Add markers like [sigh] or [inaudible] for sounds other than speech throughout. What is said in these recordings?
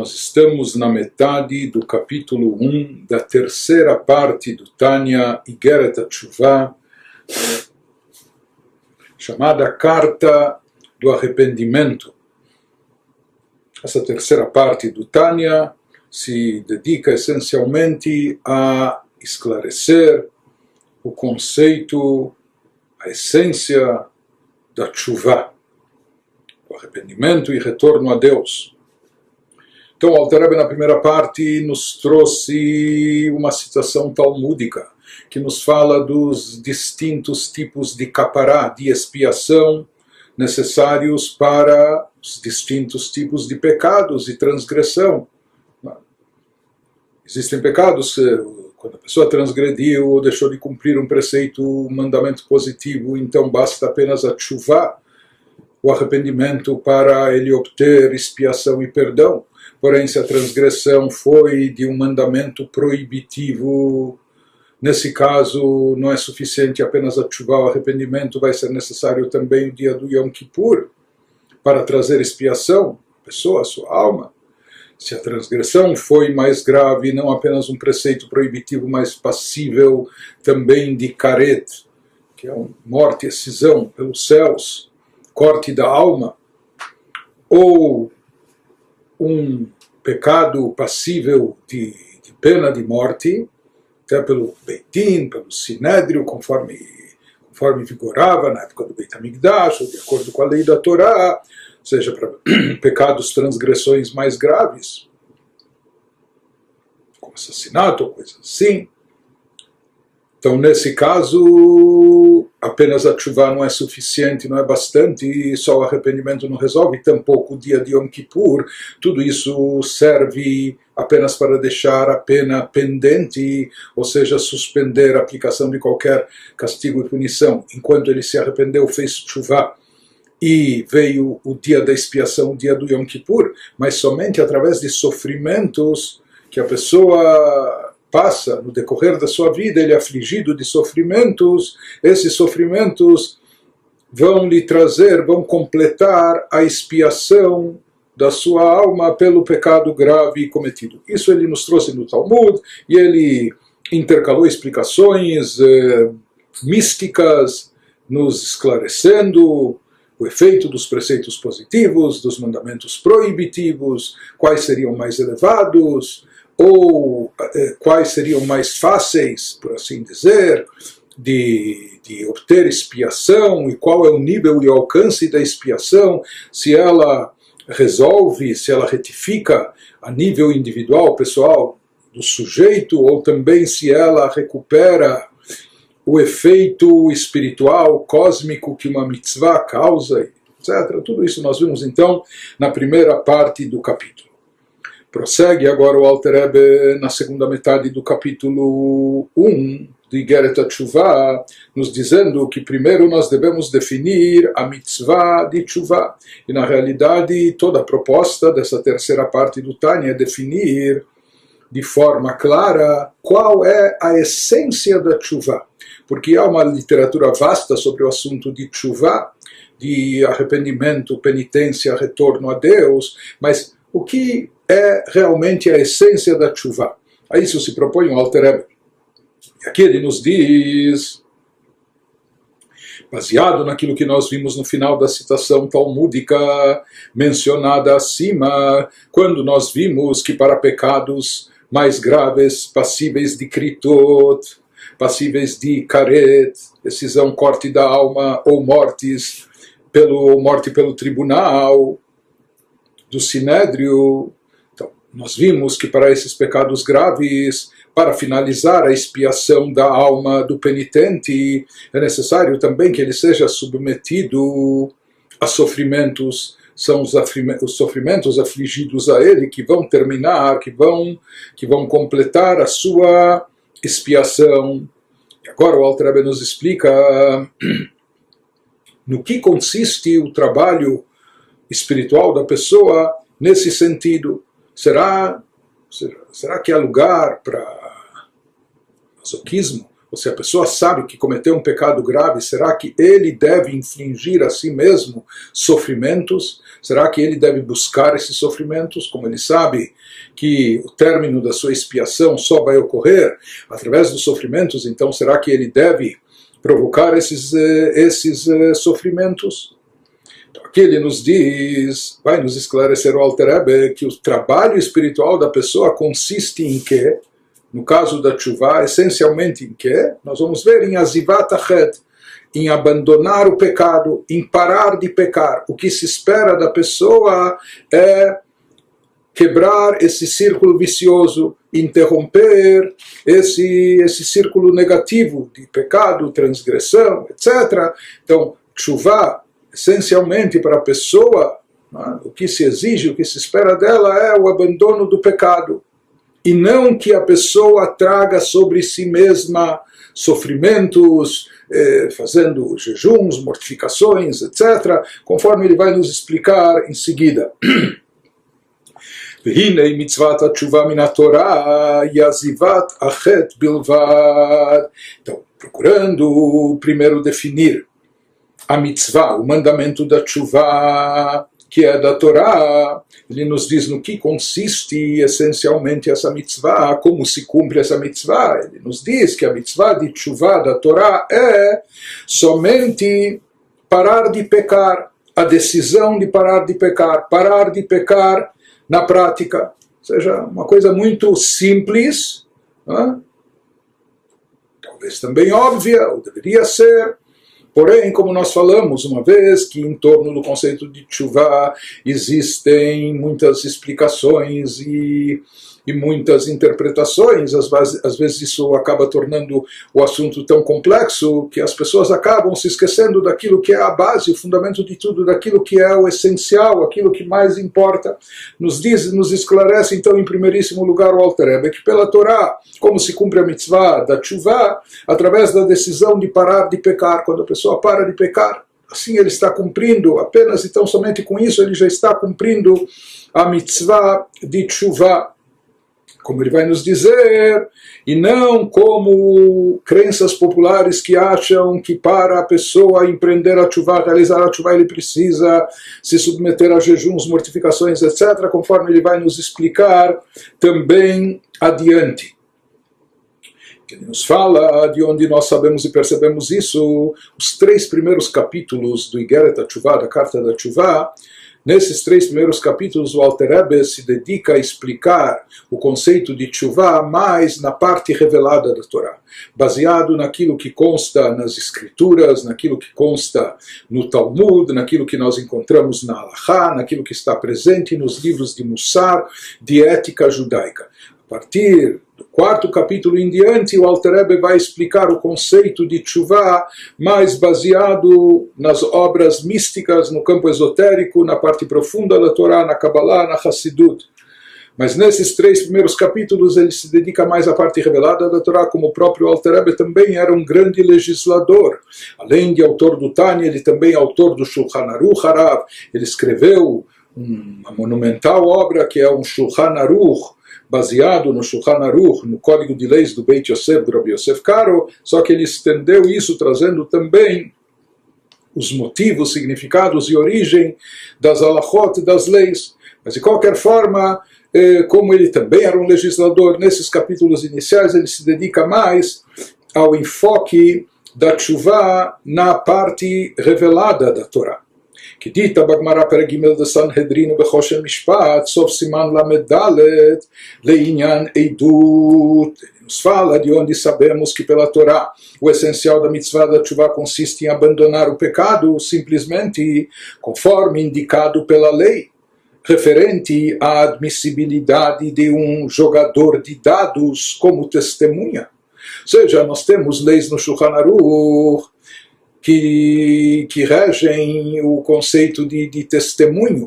Nós estamos na metade do capítulo 1 da terceira parte do Tânia Igeret Tshuva, chamada Carta do Arrependimento. Essa terceira parte do Tânia se dedica essencialmente a esclarecer o conceito, a essência da Tshuva, o arrependimento e retorno a Deus. Então, o Alter na primeira parte, nos trouxe uma citação talmúdica que nos fala dos distintos tipos de capará, de expiação, necessários para os distintos tipos de pecados e transgressão. Existem pecados quando a pessoa transgrediu ou deixou de cumprir um preceito, um mandamento positivo, então basta apenas a chuva, o arrependimento para ele obter expiação e perdão. Porém, se a transgressão foi de um mandamento proibitivo, nesse caso não é suficiente apenas ativar o arrependimento, vai ser necessário também o dia do Yom Kippur para trazer expiação, a pessoa, a sua alma. Se a transgressão foi mais grave, não apenas um preceito proibitivo, mas passível também de caret, que é uma morte, excisão pelos céus, corte da alma, ou um pecado passível de, de pena de morte, até pelo Beitim, pelo Sinédrio, conforme, conforme vigorava na época do Beit HaMikdash, de acordo com a lei da Torá, seja para [clears throat] pecados, transgressões mais graves, como assassinato ou coisa assim. Então, nesse caso, apenas a chuva não é suficiente, não é bastante, e só o arrependimento não resolve, tampouco o dia de Yom Kippur. Tudo isso serve apenas para deixar a pena pendente, ou seja, suspender a aplicação de qualquer castigo e punição. Enquanto ele se arrependeu, fez chuva e veio o dia da expiação, o dia do Yom Kippur, mas somente através de sofrimentos que a pessoa passa no decorrer da sua vida, ele é afligido de sofrimentos, esses sofrimentos vão lhe trazer, vão completar a expiação da sua alma pelo pecado grave cometido. Isso ele nos trouxe no Talmud e ele intercalou explicações eh, místicas, nos esclarecendo o efeito dos preceitos positivos, dos mandamentos proibitivos, quais seriam mais elevados, ou eh, quais seriam mais fáceis, por assim dizer, de, de obter expiação e qual é o nível e alcance da expiação, se ela resolve, se ela retifica a nível individual, pessoal do sujeito, ou também se ela recupera o efeito espiritual, cósmico que uma mitzvah causa, etc. Tudo isso nós vimos então na primeira parte do capítulo. Prossegue agora o Alter Ebe na segunda metade do capítulo 1 de Geret Tshuva, nos dizendo que primeiro nós devemos definir a mitzvah de Tshuva. E na realidade, toda a proposta dessa terceira parte do Tânia é definir de forma clara qual é a essência da Tshuva. Porque há uma literatura vasta sobre o assunto de Tshuva, de arrependimento, penitência, retorno a Deus, mas o que é realmente a essência da chuva. A isso se propõe um Alter Rebbe. E aqui ele nos diz, baseado naquilo que nós vimos no final da citação talmúdica mencionada acima, quando nós vimos que para pecados mais graves, passíveis de kritot, passíveis de karet, decisão corte da alma ou mortes pelo morte pelo tribunal do sinédrio, nós vimos que para esses pecados graves, para finalizar a expiação da alma do penitente, é necessário também que ele seja submetido a sofrimentos, são os, os sofrimentos afligidos a ele que vão terminar, que vão, que vão completar a sua expiação. E agora o Alter nos explica [clears throat] no que consiste o trabalho espiritual da pessoa nesse sentido. Será, será, que há lugar para masoquismo? ou se a pessoa sabe que cometeu um pecado grave, será que ele deve infligir a si mesmo sofrimentos? Será que ele deve buscar esses sofrimentos? Como ele sabe que o término da sua expiação só vai ocorrer através dos sofrimentos, então será que ele deve provocar esses, eh, esses eh, sofrimentos? Aqui ele nos diz, vai nos esclarecer o Alter Ebe, que o trabalho espiritual da pessoa consiste em quê? no caso da chuva, essencialmente em que? Nós vamos ver em Azivat em abandonar o pecado, em parar de pecar. O que se espera da pessoa é quebrar esse círculo vicioso, interromper esse, esse círculo negativo de pecado, transgressão, etc. Então, chuva, essencialmente para a pessoa, né, o que se exige, o que se espera dela é o abandono do pecado e não que a pessoa traga sobre si mesma sofrimentos, eh, fazendo jejuns, mortificações, etc., conforme ele vai nos explicar em seguida. והנה מצוות התשובה מן התורה היא עזיבת החטא בלבד. Então, procurando primeiro definir a mitzvah, o mandamento da chuva, que é da Torá, ele nos diz no que consiste essencialmente essa mitzvah, como se cumpre essa mitzvah. Ele nos diz que a mitzvah de chuva da Torá é somente parar de pecar, a decisão de parar de pecar, parar de pecar na prática. Ou seja, uma coisa muito simples, talvez também óbvia, ou deveria ser, Porém, como nós falamos uma vez, que em torno do conceito de chuva existem muitas explicações e e muitas interpretações, às vezes, isso acaba tornando o assunto tão complexo que as pessoas acabam se esquecendo daquilo que é a base, o fundamento de tudo, daquilo que é o essencial, aquilo que mais importa. Nos diz, nos esclarece então em primeiríssimo lugar o Alter Rebbe, que pela Torá, como se cumpre a mitzvah da chuva, através da decisão de parar de pecar, quando a pessoa para de pecar, assim ele está cumprindo, apenas então somente com isso ele já está cumprindo a mitzvah de chuva como ele vai nos dizer, e não como crenças populares que acham que para a pessoa empreender a chuva, realizar a chuva, ele precisa se submeter a jejuns, mortificações, etc., conforme ele vai nos explicar também adiante. Ele nos fala de onde nós sabemos e percebemos isso, os três primeiros capítulos do Igeret Tshuva, da Carta da Tshuva, Nesses três primeiros capítulos, o Alter Rebbe se dedica a explicar o conceito de tshuva mais na parte revelada da Torá, baseado naquilo que consta nas escrituras, naquilo que consta no Talmud, naquilo que nós encontramos na Halachá, naquilo que está presente nos livros de Mussar, de ética judaica. A partir do quarto capítulo em diante, o Alter Rebbe vai explicar o conceito de tshuva mais baseado nas obras místicas, no campo esotérico, na parte profunda da Torá, na Kabbalah, na Hassidut. Mas nesses três primeiros capítulos ele se dedica mais à parte revelada da Torá, como o próprio Alter Rebbe também era um grande legislador. Além de autor do Tânia, ele também é autor do Shulchan Aruch Harav. Ele escreveu uma monumental obra que é um Shulchan Aruch, baseado no Shulchan Aruch, no Código de Leis do Beit Yosef, do Rabbi Yosef Karo, só que ele estendeu isso trazendo também os motivos, significados e origem das alachot, das leis. Mas de qualquer forma, eh, como ele também era um legislador, nesses capítulos iniciais ele se dedica mais ao enfoque da chuva na parte revelada da Torá. כי דיתא בגמרא פרק ג' דסנהדרין ובחושן משפט, סוף סימן ל"ד לעניין עדות. Nos fala de onde sabemos que pela Torá o essencial da mitzvah da chuva consiste em abandonar o pecado simplesmente conforme indicado pela lei referente à admissibilidade de um jogador de dados como testemunha. Ou seja, nós temos leis no Shulchan Aruch que, que regem o conceito de, de testemunho.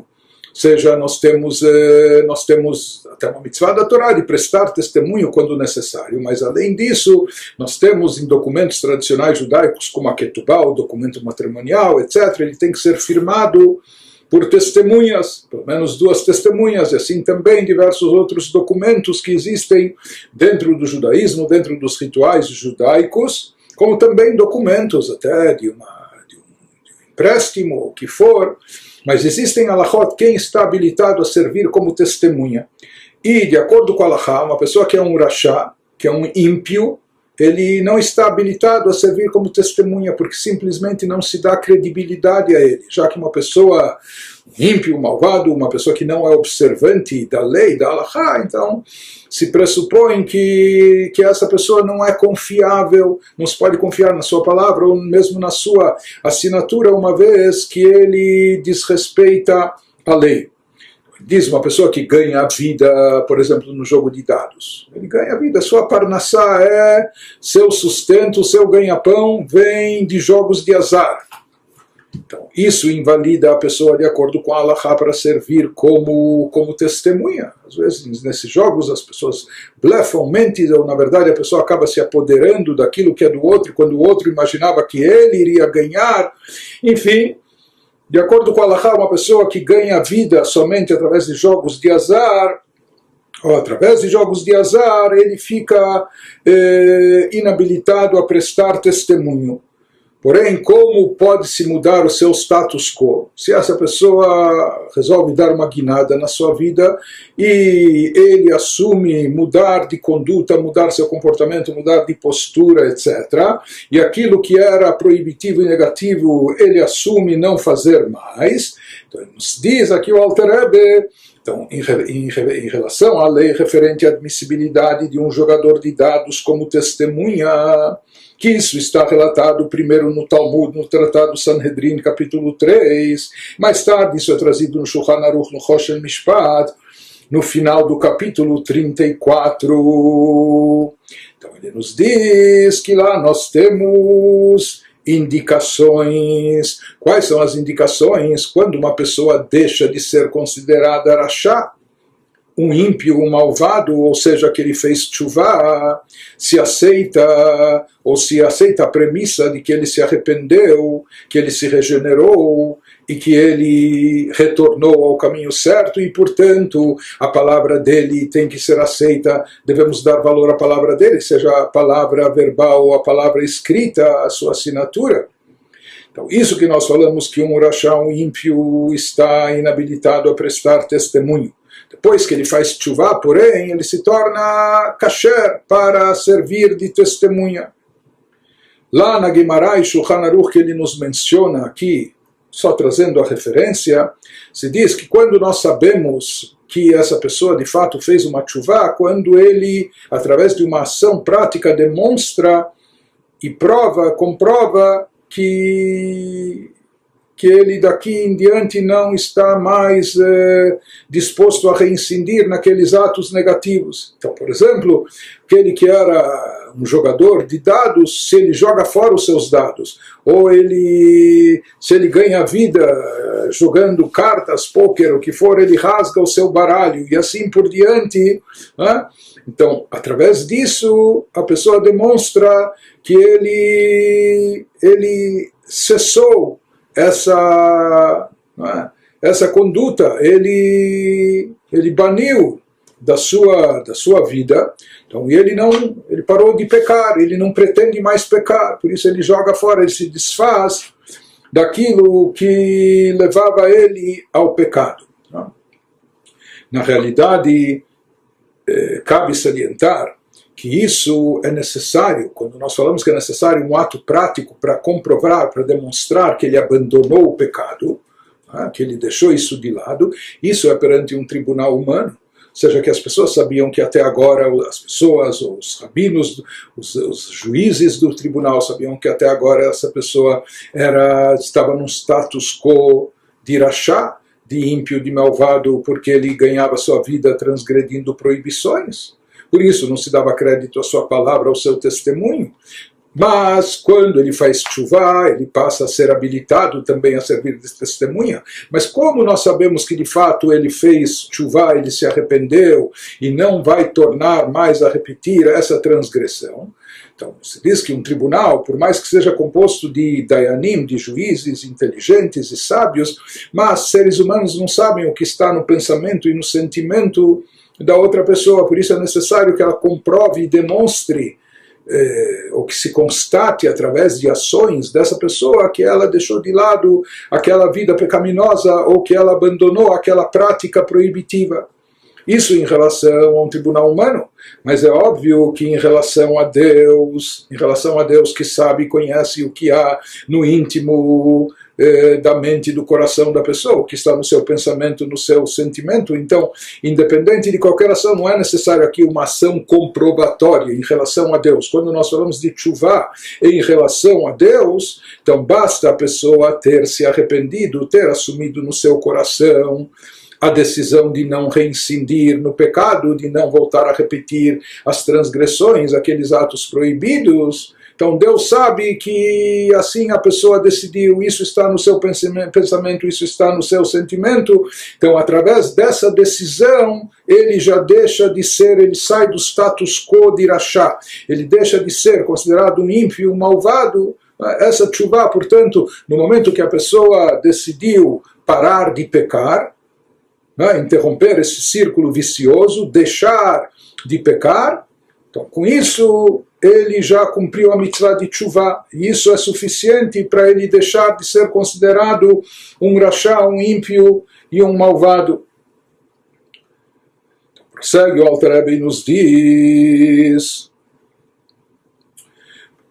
Ou seja, nós temos, eh, nós temos até uma mitzvah da Torá de prestar testemunho quando necessário, mas além disso, nós temos em documentos tradicionais judaicos, como a Ketubá, o documento matrimonial, etc., ele tem que ser firmado por testemunhas, pelo menos duas testemunhas, e assim também diversos outros documentos que existem dentro do judaísmo, dentro dos rituais judaicos, como também documentos até de, uma, de, um, de um empréstimo, o que for, mas existem alahot quem está habilitado a servir como testemunha. E, de acordo com a alahá, uma pessoa que é um rachá, que é um ímpio, ele não está habilitado a servir como testemunha, porque simplesmente não se dá credibilidade a ele, já que uma pessoa ímpio, malvado, uma pessoa que não é observante da lei, da Allahá, então se pressupõe que, que essa pessoa não é confiável, não se pode confiar na sua palavra ou mesmo na sua assinatura, uma vez que ele desrespeita a lei diz uma pessoa que ganha a vida, por exemplo, no jogo de dados. Ele ganha a vida, sua parnassá é seu sustento, seu ganha-pão vem de jogos de azar. Então, isso invalida a pessoa de acordo com a Allah para servir como, como testemunha. Às vezes, nesses jogos, as pessoas blefam, mentem, ou na verdade a pessoa acaba se apoderando daquilo que é do outro, quando o outro imaginava que ele iria ganhar. Enfim, de acordo com Allah, uma pessoa que ganha vida somente através de jogos de azar, ou através de jogos de azar, ele fica eh, inabilitado a prestar testemunho. Porém, como pode se mudar o seu status quo? Se essa pessoa resolve dar uma guinada na sua vida e ele assume mudar de conduta, mudar seu comportamento, mudar de postura, etc. E aquilo que era proibitivo e negativo, ele assume não fazer mais. Então, nos diz aqui o Alter Rebbe, então, em, em, em, relação à lei referente à admissibilidade de um jogador de dados como testemunha, que isso está relatado primeiro no Talmud, no Tratado Sanhedrin, capítulo 3, mais tarde isso é trazido no Shulchan Aruch, no Rosh Mishpat, no final do capítulo 34. Então ele nos diz que lá nós temos indicações. Quais são as indicações quando uma pessoa deixa de ser considerada rachá? Um ímpio, um malvado, ou seja, que ele fez chuva, se aceita, ou se aceita a premissa de que ele se arrependeu, que ele se regenerou e que ele retornou ao caminho certo e, portanto, a palavra dele tem que ser aceita, devemos dar valor à palavra dele, seja a palavra verbal ou a palavra escrita, a sua assinatura. Então, isso que nós falamos que um rachá, um ímpio, está inabilitado a prestar testemunho. Depois que ele faz chuva, porém, ele se torna kasher para servir de testemunha. Lá na Guimarães e Shulchan Aruch, que ele nos menciona aqui, só trazendo a referência, se diz que quando nós sabemos que essa pessoa de fato fez uma chuva, quando ele, através de uma ação prática, demonstra e prova, comprova que que ele daqui em diante não está mais eh, disposto a reincidir naqueles atos negativos. Então, por exemplo, aquele que era um jogador de dados, se ele joga fora os seus dados, ou ele, se ele ganha vida eh, jogando cartas, pôquer, o que for, ele rasga o seu baralho e assim por diante. Né? Então, através disso, a pessoa demonstra que ele, ele cessou essa, é, essa conduta, ele, ele baniu da sua, da sua vida. Então ele não, ele parou de pecar, ele não pretende mais pecar, por isso ele joga fora, ele se desfaz daquilo que levava ele ao pecado. Na realidade, eh, cabe salientar que isso é necessário, quando nós falamos que é necessário um ato prático para comprovar, para demonstrar que ele abandonou o pecado, né, que ele deixou isso de lado, isso é perante um tribunal humano. Ou seja, que as pessoas sabiam que até agora as pessoas, os rabinos, os, os juízes do tribunal sabiam que até agora essa pessoa era estava num status quo de rachá, de ímpio, de malvado, porque ele ganhava sua vida transgredindo proibições. Por isso não se dava crédito à sua palavra, ao seu testemunho. Mas quando ele faz chuva, ele passa a ser habilitado também a servir de testemunha. Mas como nós sabemos que de fato ele fez chuva, ele se arrependeu e não vai tornar mais a repetir essa transgressão? Então, se diz que um tribunal, por mais que seja composto de dayanim, de juízes inteligentes e sábios, mas seres humanos não sabem o que está no pensamento e no sentimento da outra pessoa, por isso é necessário que ela comprove e demonstre eh, ou que se constate através de ações dessa pessoa que ela deixou de lado aquela vida pecaminosa ou que ela abandonou aquela prática proibitiva. Isso em relação a um tribunal humano, mas é óbvio que em relação a Deus, em relação a Deus que sabe e conhece o que há no íntimo eh, da mente e do coração da pessoa, que está no seu pensamento, no seu sentimento. Então, independente de qualquer ação, não é necessário aqui uma ação comprobatória em relação a Deus. Quando nós falamos de chuva em relação a Deus, então basta a pessoa ter se arrependido, ter assumido no seu coração a decisão de não reincidir no pecado, de não voltar a repetir as transgressões, aqueles atos proibidos. Então Deus sabe que assim a pessoa decidiu, isso está no seu pensamento, isso está no seu sentimento. Então, através dessa decisão, ele já deixa de ser, ele sai do status quo de Irachá. Ele deixa de ser considerado um ímpio, um malvado. Essa chuva, portanto, no momento que a pessoa decidiu parar de pecar, né, interromper esse círculo vicioso, deixar de pecar. Então, com isso, ele já cumpriu a mitzvah de chuva, e isso é suficiente para ele deixar de ser considerado um rachá, um ímpio e um malvado. Prossegue o Alter e nos diz.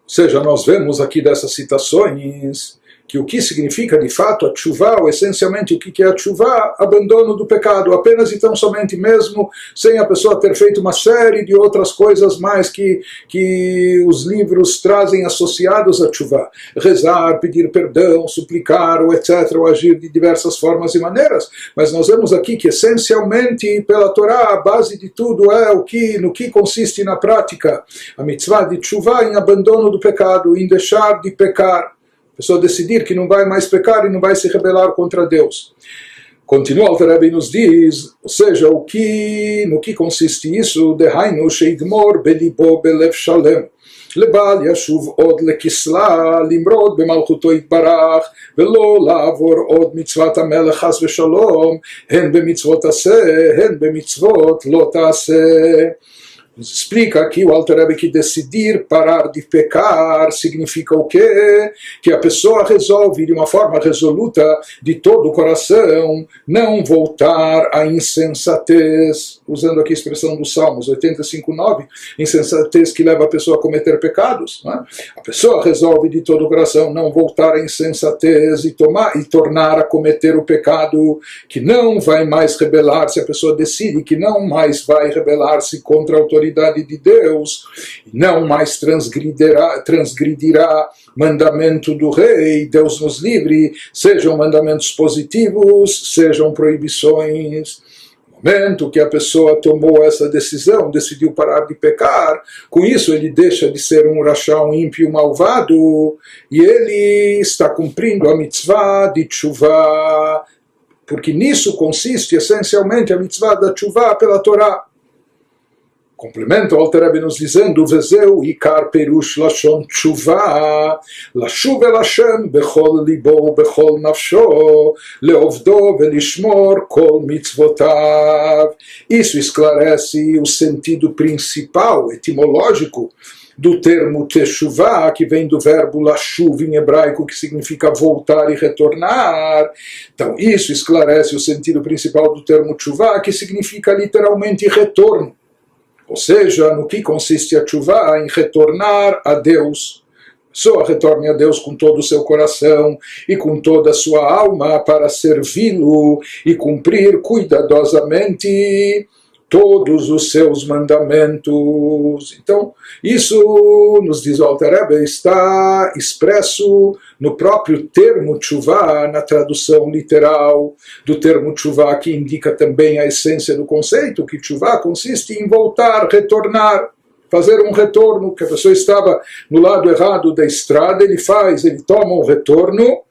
Ou seja, nós vemos aqui dessas citações que o que significa de fato a chuva, ou essencialmente o que é a chuva, abandono do pecado, apenas e tão somente mesmo, sem a pessoa ter feito uma série de outras coisas mais que, que os livros trazem associados a chuva. Rezar, pedir perdão, suplicar, ou etc., ou agir de diversas formas e maneiras. Mas nós vemos aqui que essencialmente pela Torá a base de tudo é o que, no que consiste na prática a mitzvah de chuva em abandono do pecado, em deixar de pecar. A pessoa decidir que não vai mais pecar e não vai se rebelar contra Deus. Continua o Rebbe nos diz, ou seja, o que, no que consiste isso? Dehainu sheigmor belibo belev shalem. לבל ישוב עוד לכסלה, למרוד במלכותו יתברך, ולא לעבור עוד מצוות המלך חס ושלום, הן במצוות עשה, הן במצוות לא תעשה. nos explica aqui o Alter Rebbe que decidir parar de pecar significa o quê? Que a pessoa resolve de uma forma resoluta, de todo o coração, não voltar à insensatez, usando aqui a expressão dos Salmos 85.9, insensatez que leva a pessoa a cometer pecados. É? A pessoa resolve de todo o coração não voltar à insensatez e, tomar, e tornar a cometer o pecado, que não vai mais rebelar-se, a pessoa decide que não mais vai rebelar-se contra a autoridade autoridade de Deus, não mais transgredirá, transgredirá mandamento do rei, Deus nos livre, sejam mandamentos positivos, sejam proibições momento que a pessoa tomou essa decisão, decidiu parar de pecar, com isso ele deixa de ser um rachá, um ímpio malvado, e ele está cumprindo a mitzvah de chuva, porque nisso consiste essencialmente a mitzvah da chuva pela Torá. Complementa o Alter nos dizendo, Vezeu Ikar Perush Lashon Tshuva, Lashuv El Hashem Bechol Libo Bechol Nafsho, Leovdo Velishmor Kol Mitzvotav. Isso esclarece o sentido principal, etimológico, do termo Teshuvah, que vem do verbo lashuv em hebraico, que significa voltar e retornar. Então, isso esclarece o sentido principal do termo Teshuvah, que significa literalmente retorno. Ou seja, no que consiste a chuva? Em retornar a Deus. A pessoa retorne a Deus com todo o seu coração e com toda a sua alma para servi-lo e cumprir cuidadosamente todos os seus mandamentos. Então, isso, nos diz o Altareba, está expresso no próprio termo tshuva, na tradução literal do termo tshuva, que indica também a essência do conceito, que tshuva consiste em voltar, retornar. fazer um retorno, que a pessoa estava no lado errado da estrada, ele faz, ele toma um retorno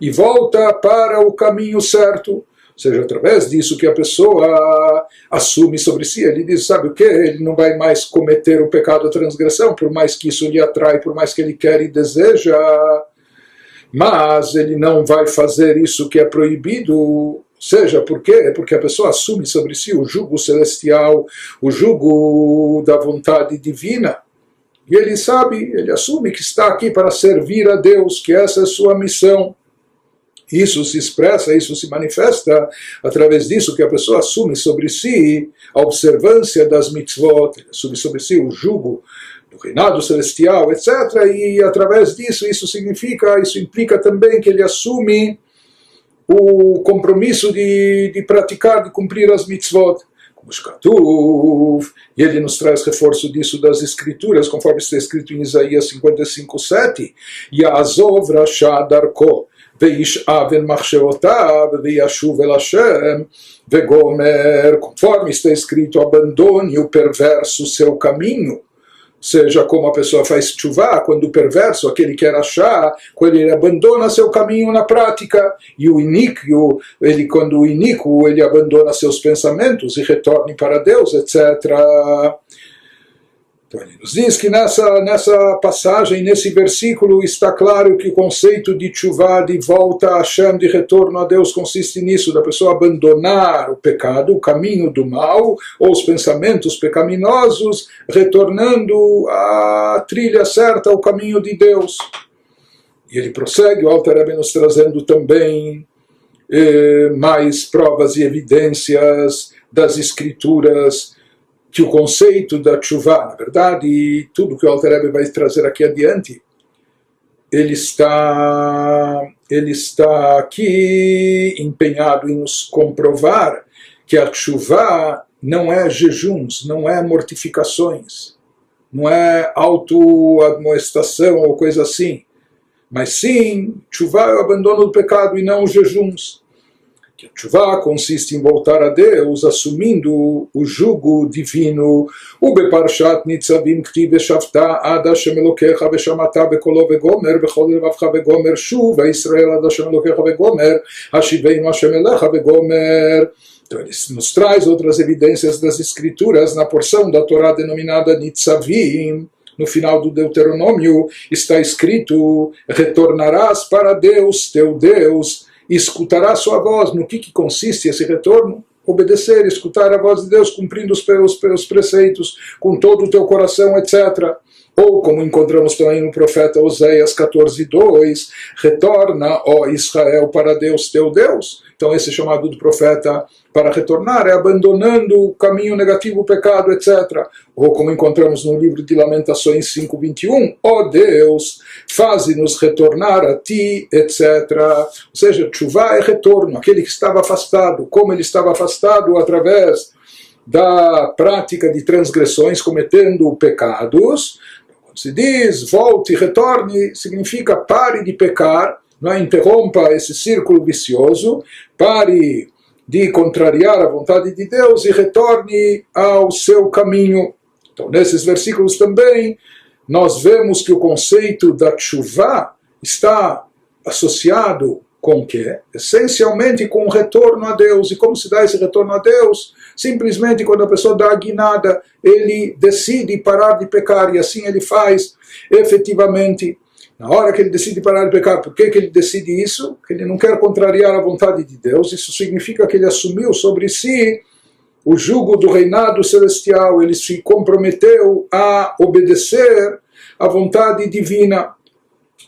e volta para o caminho certo seja, através disso que a pessoa assume sobre si, ele diz, sabe o que? Ele não vai mais cometer o pecado da transgressão, por mais que isso lhe atrai, por mais que ele quer e deseja, mas ele não vai fazer isso que é proibido, seja, por quê? Porque a pessoa assume sobre si o jugo celestial, o jugo da vontade divina, e ele sabe, ele assume que está aqui para servir a Deus, que essa é a sua missão. Isso se expressa, isso se manifesta através disso que a pessoa assume sobre si a observância das mitzvot, assume sobre si o jugo do reinado celestial, etc. E através disso, isso significa, isso implica também que ele assume o compromisso de, de praticar, de cumprir as mitzvot. Como e ele nos traz reforço disso das escrituras, conforme está escrito em Isaías 55, 7. Ya'azov Rasha Darko. וישאב אל מחשבותיו וישוב אל השם וגומר, conforme está escrito, abandone o perverso seu caminho. Seja como a pessoa faz chuva, quando o perverso, aquele que quer achar, quando ele abandona seu caminho na prática, e o iníquo, ele, quando o iníquo, ele abandona seus pensamentos e retorne para Deus, etc. Então ele nos diz que nessa, nessa passagem, nesse versículo, está claro que o conceito de chuva, de volta a Hashem, de retorno a Deus, consiste nisso, da pessoa abandonar o pecado, o caminho do mal, ou os pensamentos pecaminosos, retornando à trilha certa, ao caminho de Deus. E ele prossegue, o Alter Rebbe nos trazendo também eh, mais provas e evidências das escrituras, que o conceito da chuva, na verdade, tudo que o Alter vai trazer aqui adiante, ele está, ele está aqui empenhado em nos comprovar que a chuva não é jejuns, não é mortificações, não é autoadmoestação ou coisa assim, mas sim, chuva é o abandono do pecado e não os jejuns que a tshuva consiste em voltar a Deus assumindo o jugo divino. O beparshat nitzavim ktiv shavta ad Hashem Elokecha veshamata bekolo vegomer bechol levavcha vegomer shuv Israel ad Hashem Elokecha vegomer hashiveinu Hashem Elecha então ele nos traz outras evidências das escrituras na porção da Torá denominada Nitzavim, no final do Deuteronômio está escrito: retornarás para Deus, teu Deus, escutará sua voz. No que, que consiste esse retorno? Obedecer, escutar a voz de Deus, cumprindo os, os, os preceitos com todo o teu coração, etc. Ou, como encontramos também no profeta Oséias 14, 2, retorna, ó Israel, para Deus teu Deus. Então, esse chamado do profeta para retornar é abandonando o caminho negativo, o pecado, etc. Ou, como encontramos no livro de Lamentações 5:21, ó Deus, faze-nos retornar a ti, etc. Ou seja, chuva é retorno, aquele que estava afastado, como ele estava afastado através da prática de transgressões, cometendo pecados. Se diz volte, retorne, significa pare de pecar não é? interrompa esse círculo vicioso, pare de contrariar a vontade de Deus e retorne ao seu caminho. Então, nesses versículos também, nós vemos que o conceito da chuva está associado com o quê? Essencialmente com o retorno a Deus. E como se dá esse retorno a Deus? Simplesmente quando a pessoa dá a guinada, ele decide parar de pecar e assim ele faz efetivamente na hora que ele decide parar de pecar, por que, que ele decide isso? Que ele não quer contrariar a vontade de Deus. Isso significa que ele assumiu sobre si o jugo do reinado celestial, ele se comprometeu a obedecer à vontade divina.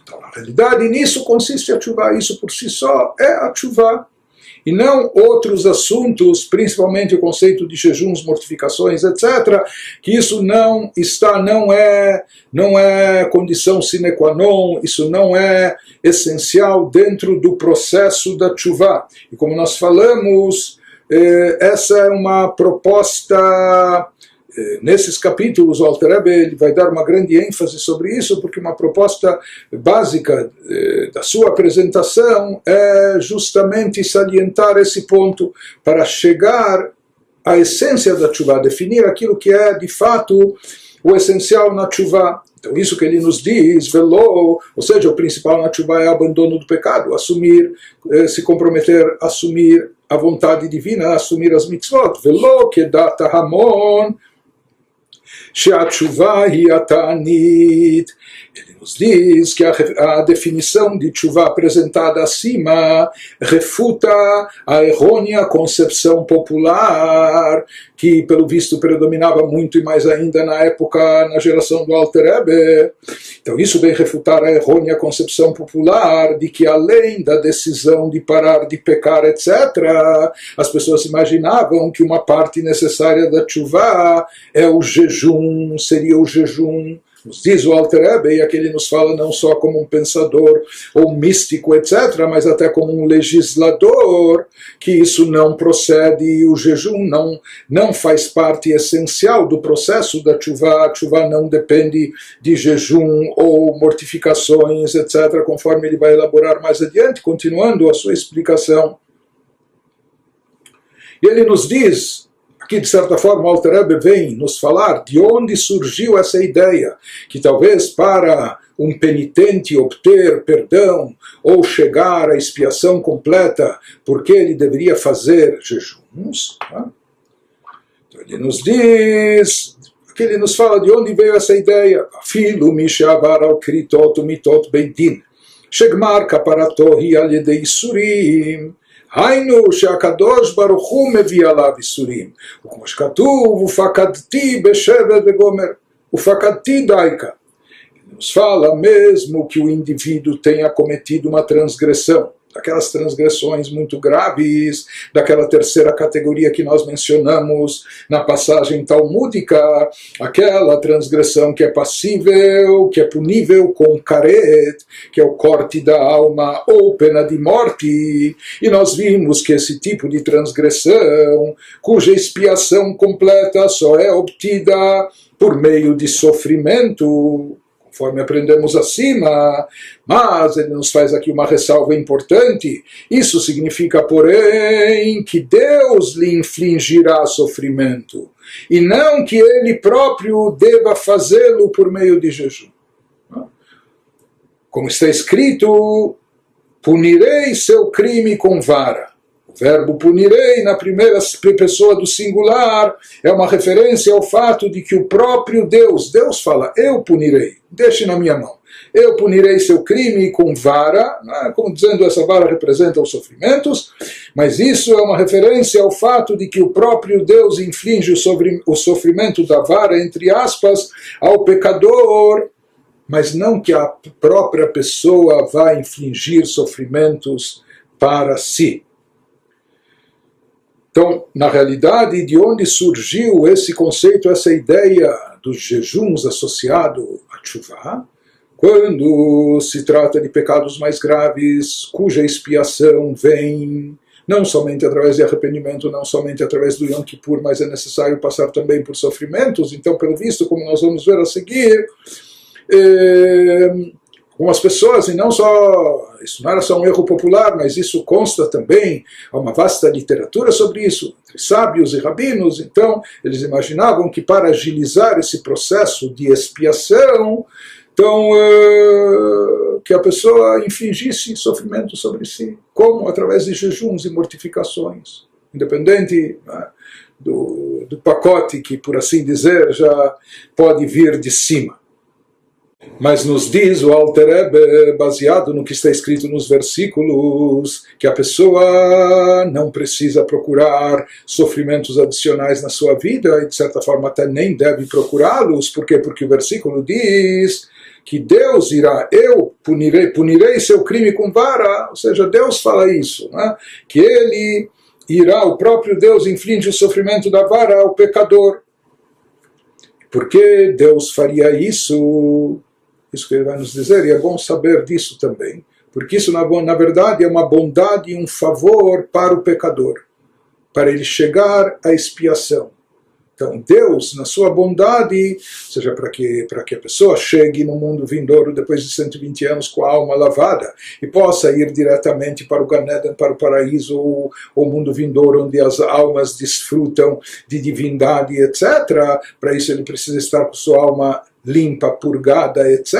Então, na realidade, nisso consiste a chuva. Isso por si só é a chuva e não outros assuntos, principalmente o conceito de jejuns, mortificações, etc., que isso não está, não é, não é condição sine qua non, isso não é essencial dentro do processo da chuva. E como nós falamos, eh, essa é uma proposta nesses capítulos, o Alter Rebbe vai dar uma grande ênfase sobre isso, porque uma proposta básica eh, da sua apresentação é justamente salientar esse ponto para chegar à essência da chuva, definir aquilo que é de fato o essencial na chuva. Então, isso que ele nos diz, velou, ou seja, o principal na chuva é o abandono do pecado, assumir, eh, se comprometer, assumir a vontade divina, assumir as mitzvot. Velou que data Hamon, שהתשובה היא התענית. nos diz que a, a definição de chuva apresentada acima refuta a errônea concepção popular que, pelo visto, predominava muito e mais ainda na época, na geração do Alter Ebe. Então, isso vem refutar a errônea concepção popular de que, além da decisão de parar de pecar, etc., as pessoas imaginavam que uma parte necessária da chuva é o jejum, seria o jejum nos diz o Alter Ebe, e aqui ele nos fala não só como um pensador ou místico, etc., mas até como um legislador, que isso não procede e o jejum não, não faz parte essencial do processo da chuva. A chuva não depende de jejum ou mortificações, etc., conforme ele vai elaborar mais adiante, continuando a sua explicação. E ele nos diz Aqui, de certa forma, o Alter vem nos falar de onde surgiu essa ideia, que talvez para um penitente obter perdão ou chegar à expiação completa, porque ele deveria fazer jejuns. Tá? Então ele nos diz, aqui ele nos fala de onde veio essa ideia. Filo mishavar al kritot mitot beidin. Shegmar kaparato hi al surim. היינו שהקדוש ברוך הוא מביא עליו איסורים. וכמו שכתוב, ופקדתי בשבט וגומר, ופקדתי דייקה. Nos fala mesmo que o indivíduo tenha cometido uma transgressão daquelas transgressões muito graves, daquela terceira categoria que nós mencionamos na passagem talmúdica, aquela transgressão que é passível, que é punível com caret, que é o corte da alma ou pena de morte. E nós vimos que esse tipo de transgressão, cuja expiação completa só é obtida por meio de sofrimento, conforme aprendemos acima, mas ele nos faz aqui uma ressalva importante. Isso significa, porém, que Deus lhe infligirá sofrimento, e não que ele próprio deva fazê-lo por meio de jejum. Como está escrito, punirei seu crime com vara. O verbo punirei, na primeira pessoa do singular, é uma referência ao fato de que o próprio Deus, Deus fala, eu punirei, deixe na minha mão. Eu punirei seu crime com vara, né? como dizendo essa vara representa os sofrimentos, mas isso é uma referência ao fato de que o próprio Deus inflige o sofrimento da vara, entre aspas, ao pecador, mas não que a própria pessoa vá infligir sofrimentos para si. Então, na realidade, de onde surgiu esse conceito, essa ideia dos jejuns associado a chuva? Quando se trata de pecados mais graves, cuja expiação vem não somente através de arrependimento, não somente através do Yom Kippur, mas é necessário passar também por sofrimentos. Então, pelo visto, como nós vamos ver a seguir, eh, algumas pessoas, e não só, isso não era só um erro popular, mas isso consta também, há uma vasta literatura sobre isso, entre sábios e rabinos, então eles imaginavam que para agilizar esse processo de expiação, então, uh, que a pessoa infligisse sofrimento sobre si, como através de jejuns e mortificações, independente né, do, do pacote que, por assim dizer, já pode vir de cima. Mas nos diz o Alter baseado no que está escrito nos versículos, que a pessoa não precisa procurar sofrimentos adicionais na sua vida, e de certa forma até nem deve procurá-los, por quê? Porque o versículo diz que Deus irá, eu punirei, punirei seu crime com vara, ou seja, Deus fala isso, né? que ele irá, o próprio Deus inflige o sofrimento da vara ao pecador. Por que Deus faria isso? Isso que ele vai nos dizer, e é bom saber disso também, porque isso, na, verdade, é uma bondade e um favor para o pecador, para ele chegar à expiação. Então, Deus, na sua bondade, seja para que, para que a pessoa chegue no mundo vindouro depois de 120 anos com a alma lavada e possa ir diretamente para o Ganeden, para o paraíso, ou o mundo vindouro, onde as almas desfrutam de divindade, etc. Para isso, ele precisa estar com sua alma limpa, purgada, etc.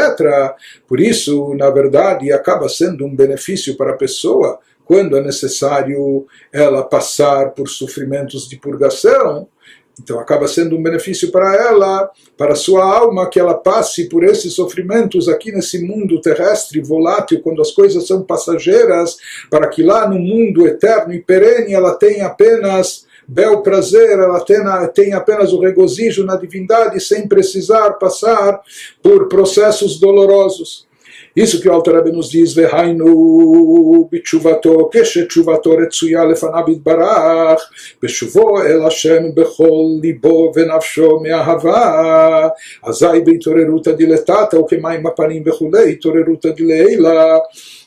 Por isso, na verdade, acaba sendo um benefício para a pessoa quando é necessário ela passar por sofrimentos de purgação. Então acaba sendo um benefício para ela, para sua alma, que ela passe por esses sofrimentos aqui nesse mundo terrestre volátil, quando as coisas são passageiras, para que lá no mundo eterno e perene ela tenha apenas bel prazer, ela tenha, tenha apenas o regozijo na divindade sem precisar passar por processos dolorosos. Isso que o Alter Rebbe nos diz, והיינו בתשובתו, כשתשובתו רצויה לפניו יתברך, בשובו אל השם בכל ליבו ונפשו מאהבה, אזי בהתעוררותא דילתתא וכמים הפנים וכולי, התעוררותא דלעילא,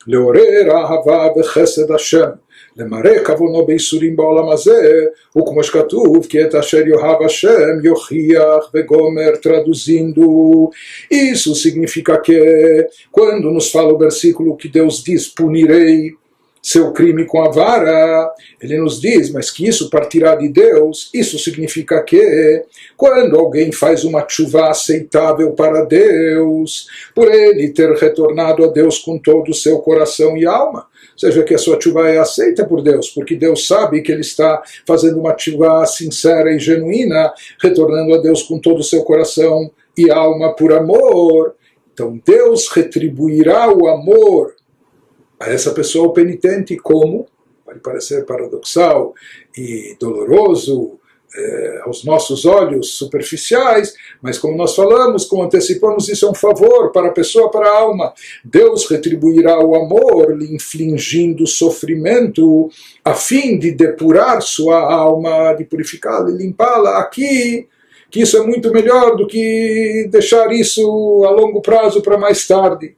לעורר אהבה וחסד השם. למראה כוונו בייסורים בעולם הזה, וכמו שכתוב, כי את אשר יאהב השם יוכיח וגומר, traduzindo. Isso significa que, quando nos fala o versículo que Deus diz, punirei seu crime com a vara, ele nos diz, mas que isso partirá de Deus, isso significa que quando alguém faz uma chuva aceitável para Deus, por ele ter retornado a Deus com todo o seu coração e alma, seja que a sua chuva é aceita por Deus, porque Deus sabe que ele está fazendo uma chuva sincera e genuína, retornando a Deus com todo o seu coração e alma por amor. Então Deus retribuirá o amor a essa pessoa penitente como, pode parecer paradoxal e doloroso eh, aos nossos olhos superficiais, mas como nós falamos, como antecipamos, isso é um favor para a pessoa, para a alma. Deus retribuirá o amor, lhe infligindo sofrimento, a fim de depurar sua alma, de purificá-la e limpá-la aqui que isso é muito melhor do que deixar isso a longo prazo para mais tarde.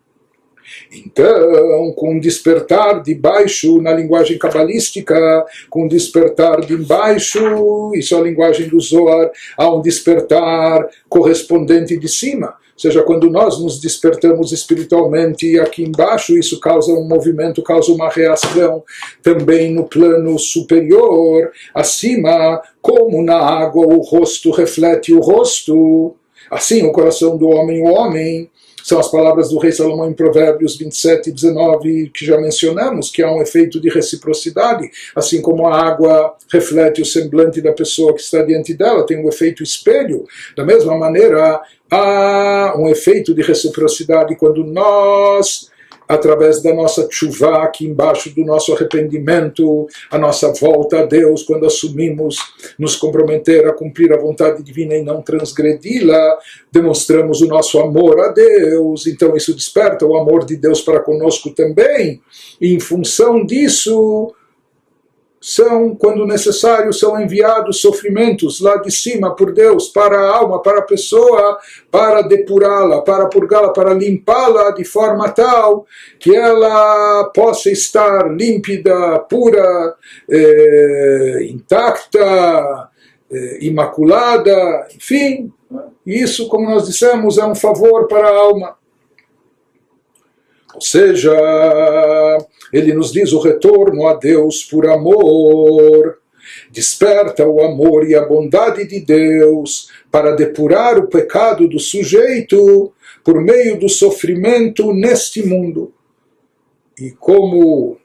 Então, com despertar de baixo, na linguagem cabalística, com despertar de baixo, isso é a linguagem do Zohar, há um despertar correspondente de cima. Ou seja, quando nós nos despertamos espiritualmente aqui embaixo, isso causa um movimento, causa uma reação também no plano superior, acima, como na água o rosto reflete o rosto. Assim, o coração do homem, o homem, são as palavras do rei Salomão em Provérbios 27 e 19, que já mencionamos, que há um efeito de reciprocidade, assim como a água reflete o semblante da pessoa que está diante dela, tem um efeito espelho. Da mesma maneira, há um efeito de reciprocidade quando nós através da nossa chuva aqui embaixo do nosso arrependimento, a nossa volta a Deus, quando assumimos nos comprometer a cumprir a vontade divina e não transgredi-la, demonstramos o nosso amor a Deus. Então isso desperta o amor de Deus para conosco também. E em função disso, são, quando necessário, são enviados sofrimentos lá de cima por Deus para a alma, para a pessoa, para depurá-la, para purgá-la, para limpá-la de forma tal que ela possa estar límpida, pura, eh, intacta, eh, imaculada, enfim. Isso, como nós dissemos, é um favor para a alma. Ou seja, ele nos diz o retorno a Deus por amor. Desperta o amor e a bondade de Deus para depurar o pecado do sujeito por meio do sofrimento neste mundo. E como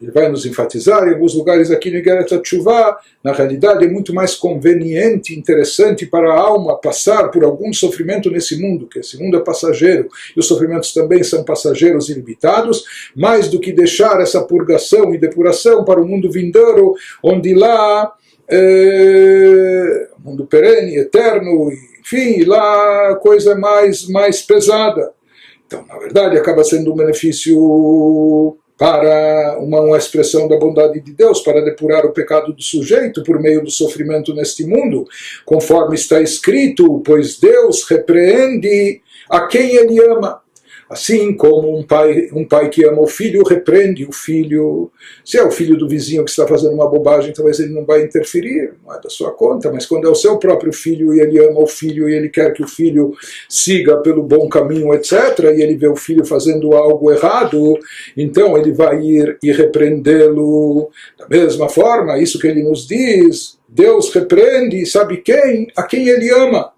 ele vai nos enfatizar em alguns lugares aqui no Igeret Tshuva, na realidade é muito mais conveniente, interessante para a alma passar por algum sofrimento nesse mundo, que esse mundo é passageiro, e os sofrimentos também são passageiros e limitados, mais do que deixar essa purgação e depuração para o mundo vindouro, onde lá é mundo perene, eterno, enfim, lá a coisa é mais, mais pesada. Então, na verdade, acaba sendo um benefício para uma, uma, expressão da bondade de Deus, para depurar o pecado do sujeito por meio do sofrimento neste mundo, conforme está escrito, pois Deus repreende a quem ele ama. Assim como um pai, um pai que ama o filho repreende o filho. Se é o filho do vizinho que está fazendo uma bobagem, talvez ele não vai interferir, não é da sua conta. Mas quando é o seu próprio filho e ele ama o filho e ele quer que o filho siga pelo bom caminho, etc., e ele vê o filho fazendo algo errado, então ele vai ir e repreendê-lo. Da mesma forma, isso que ele nos diz, Deus repreende, sabe quem? A quem ele ama.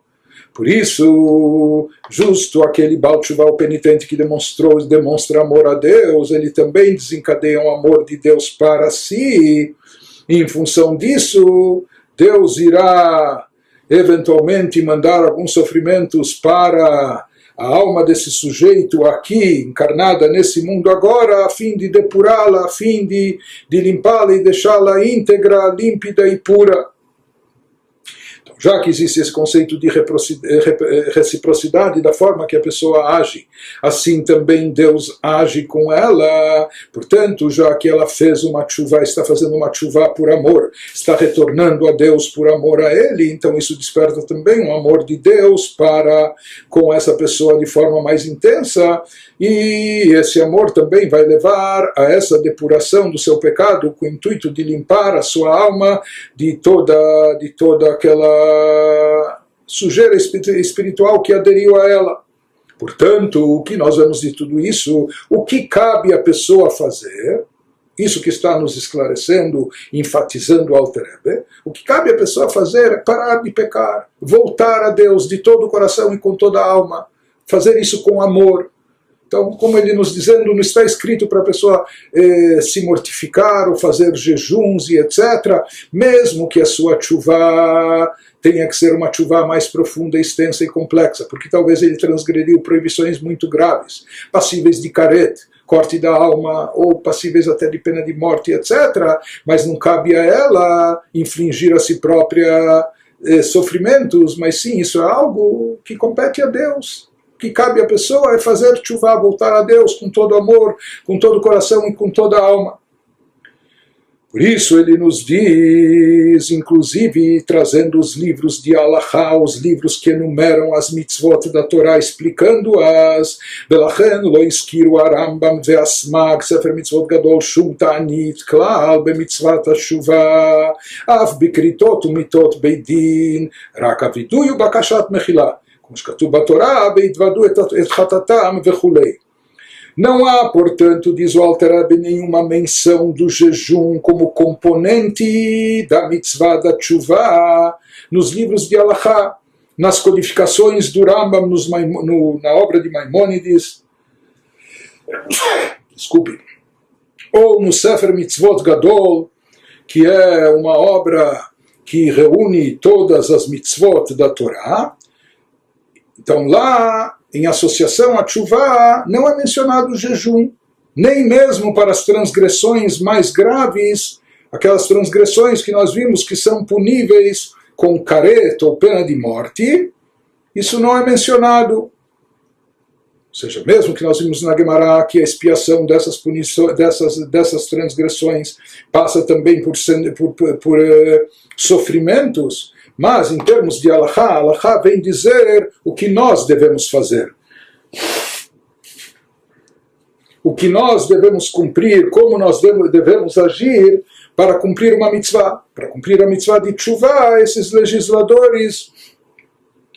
Por isso, justo aquele o penitente que demonstrou, demonstra amor a Deus, ele também desencadeia um amor de Deus para si. E, em função disso, Deus irá eventualmente mandar alguns sofrimentos para a alma desse sujeito aqui, encarnada nesse mundo agora, a fim de depurá-la, a fim de, de limpá-la e deixá-la íntegra, límpida e pura já que existe esse conceito de reciprocidade da forma que a pessoa age, assim também Deus age com ela. Portanto, já que ela fez uma chuva, está fazendo uma chuva por amor, está retornando a Deus por amor a Ele, então isso desperta também um amor de Deus para com essa pessoa de forma mais intensa. E esse amor também vai levar a essa depuração do seu pecado com o intuito de limpar a sua alma de toda, de toda aquela sujeira espiritual que aderiu a ela. Portanto, o que nós vemos de tudo isso, o que cabe à pessoa fazer, isso que está nos esclarecendo, enfatizando o Alterebe, o que cabe à pessoa fazer é parar de pecar, voltar a Deus de todo o coração e com toda a alma, fazer isso com amor, então, como ele nos dizendo, não está escrito para a pessoa eh, se mortificar ou fazer jejuns e etc., mesmo que a sua chuva tenha que ser uma chuva mais profunda, extensa e complexa, porque talvez ele transgrediu proibições muito graves, passíveis de carete, corte da alma ou passíveis até de pena de morte, etc., mas não cabe a ela infligir a si própria eh, sofrimentos, mas sim, isso é algo que compete a Deus que cabe à pessoa é fazer chuva, voltar a Deus com todo amor, com todo o coração e com toda a alma. Por isso ele nos diz, inclusive trazendo os livros de Allah, os livros que enumeram as mitzvot da Torá, explicando-as. Belachen lo iskiru arambam ve'asmag sefer mitzvot gadol shum ta'anit klal bemitzvat ha-shuva av bikritot umitot beidin rak aviduy bakashat mechila. como שכתוב בתורה, והתוודו את חטאתם וכולי. Não há, portanto, diz o Alter nenhuma menção do jejum como componente da mitzvah da tshuva nos livros de Alahá, nas codificações do Rambam, nos, no, na obra de Maimônides, [coughs] desculpe, ou no Sefer Mitzvot Gadol, que é uma obra que reúne todas as mitzvot da Torá, então lá, em associação a chuva, não é mencionado o jejum, nem mesmo para as transgressões mais graves, aquelas transgressões que nós vimos que são puníveis com careta ou pena de morte, isso não é mencionado. Ou seja, mesmo que nós vimos na Gemara que a expiação dessas, dessas, dessas transgressões passa também por, por, por, por uh, sofrimentos, mas, em termos de Allahá, Allahá vem dizer o que nós devemos fazer. O que nós devemos cumprir, como nós devemos agir para cumprir uma mitzvah. Para cumprir a mitzvah de chuva, esses legisladores,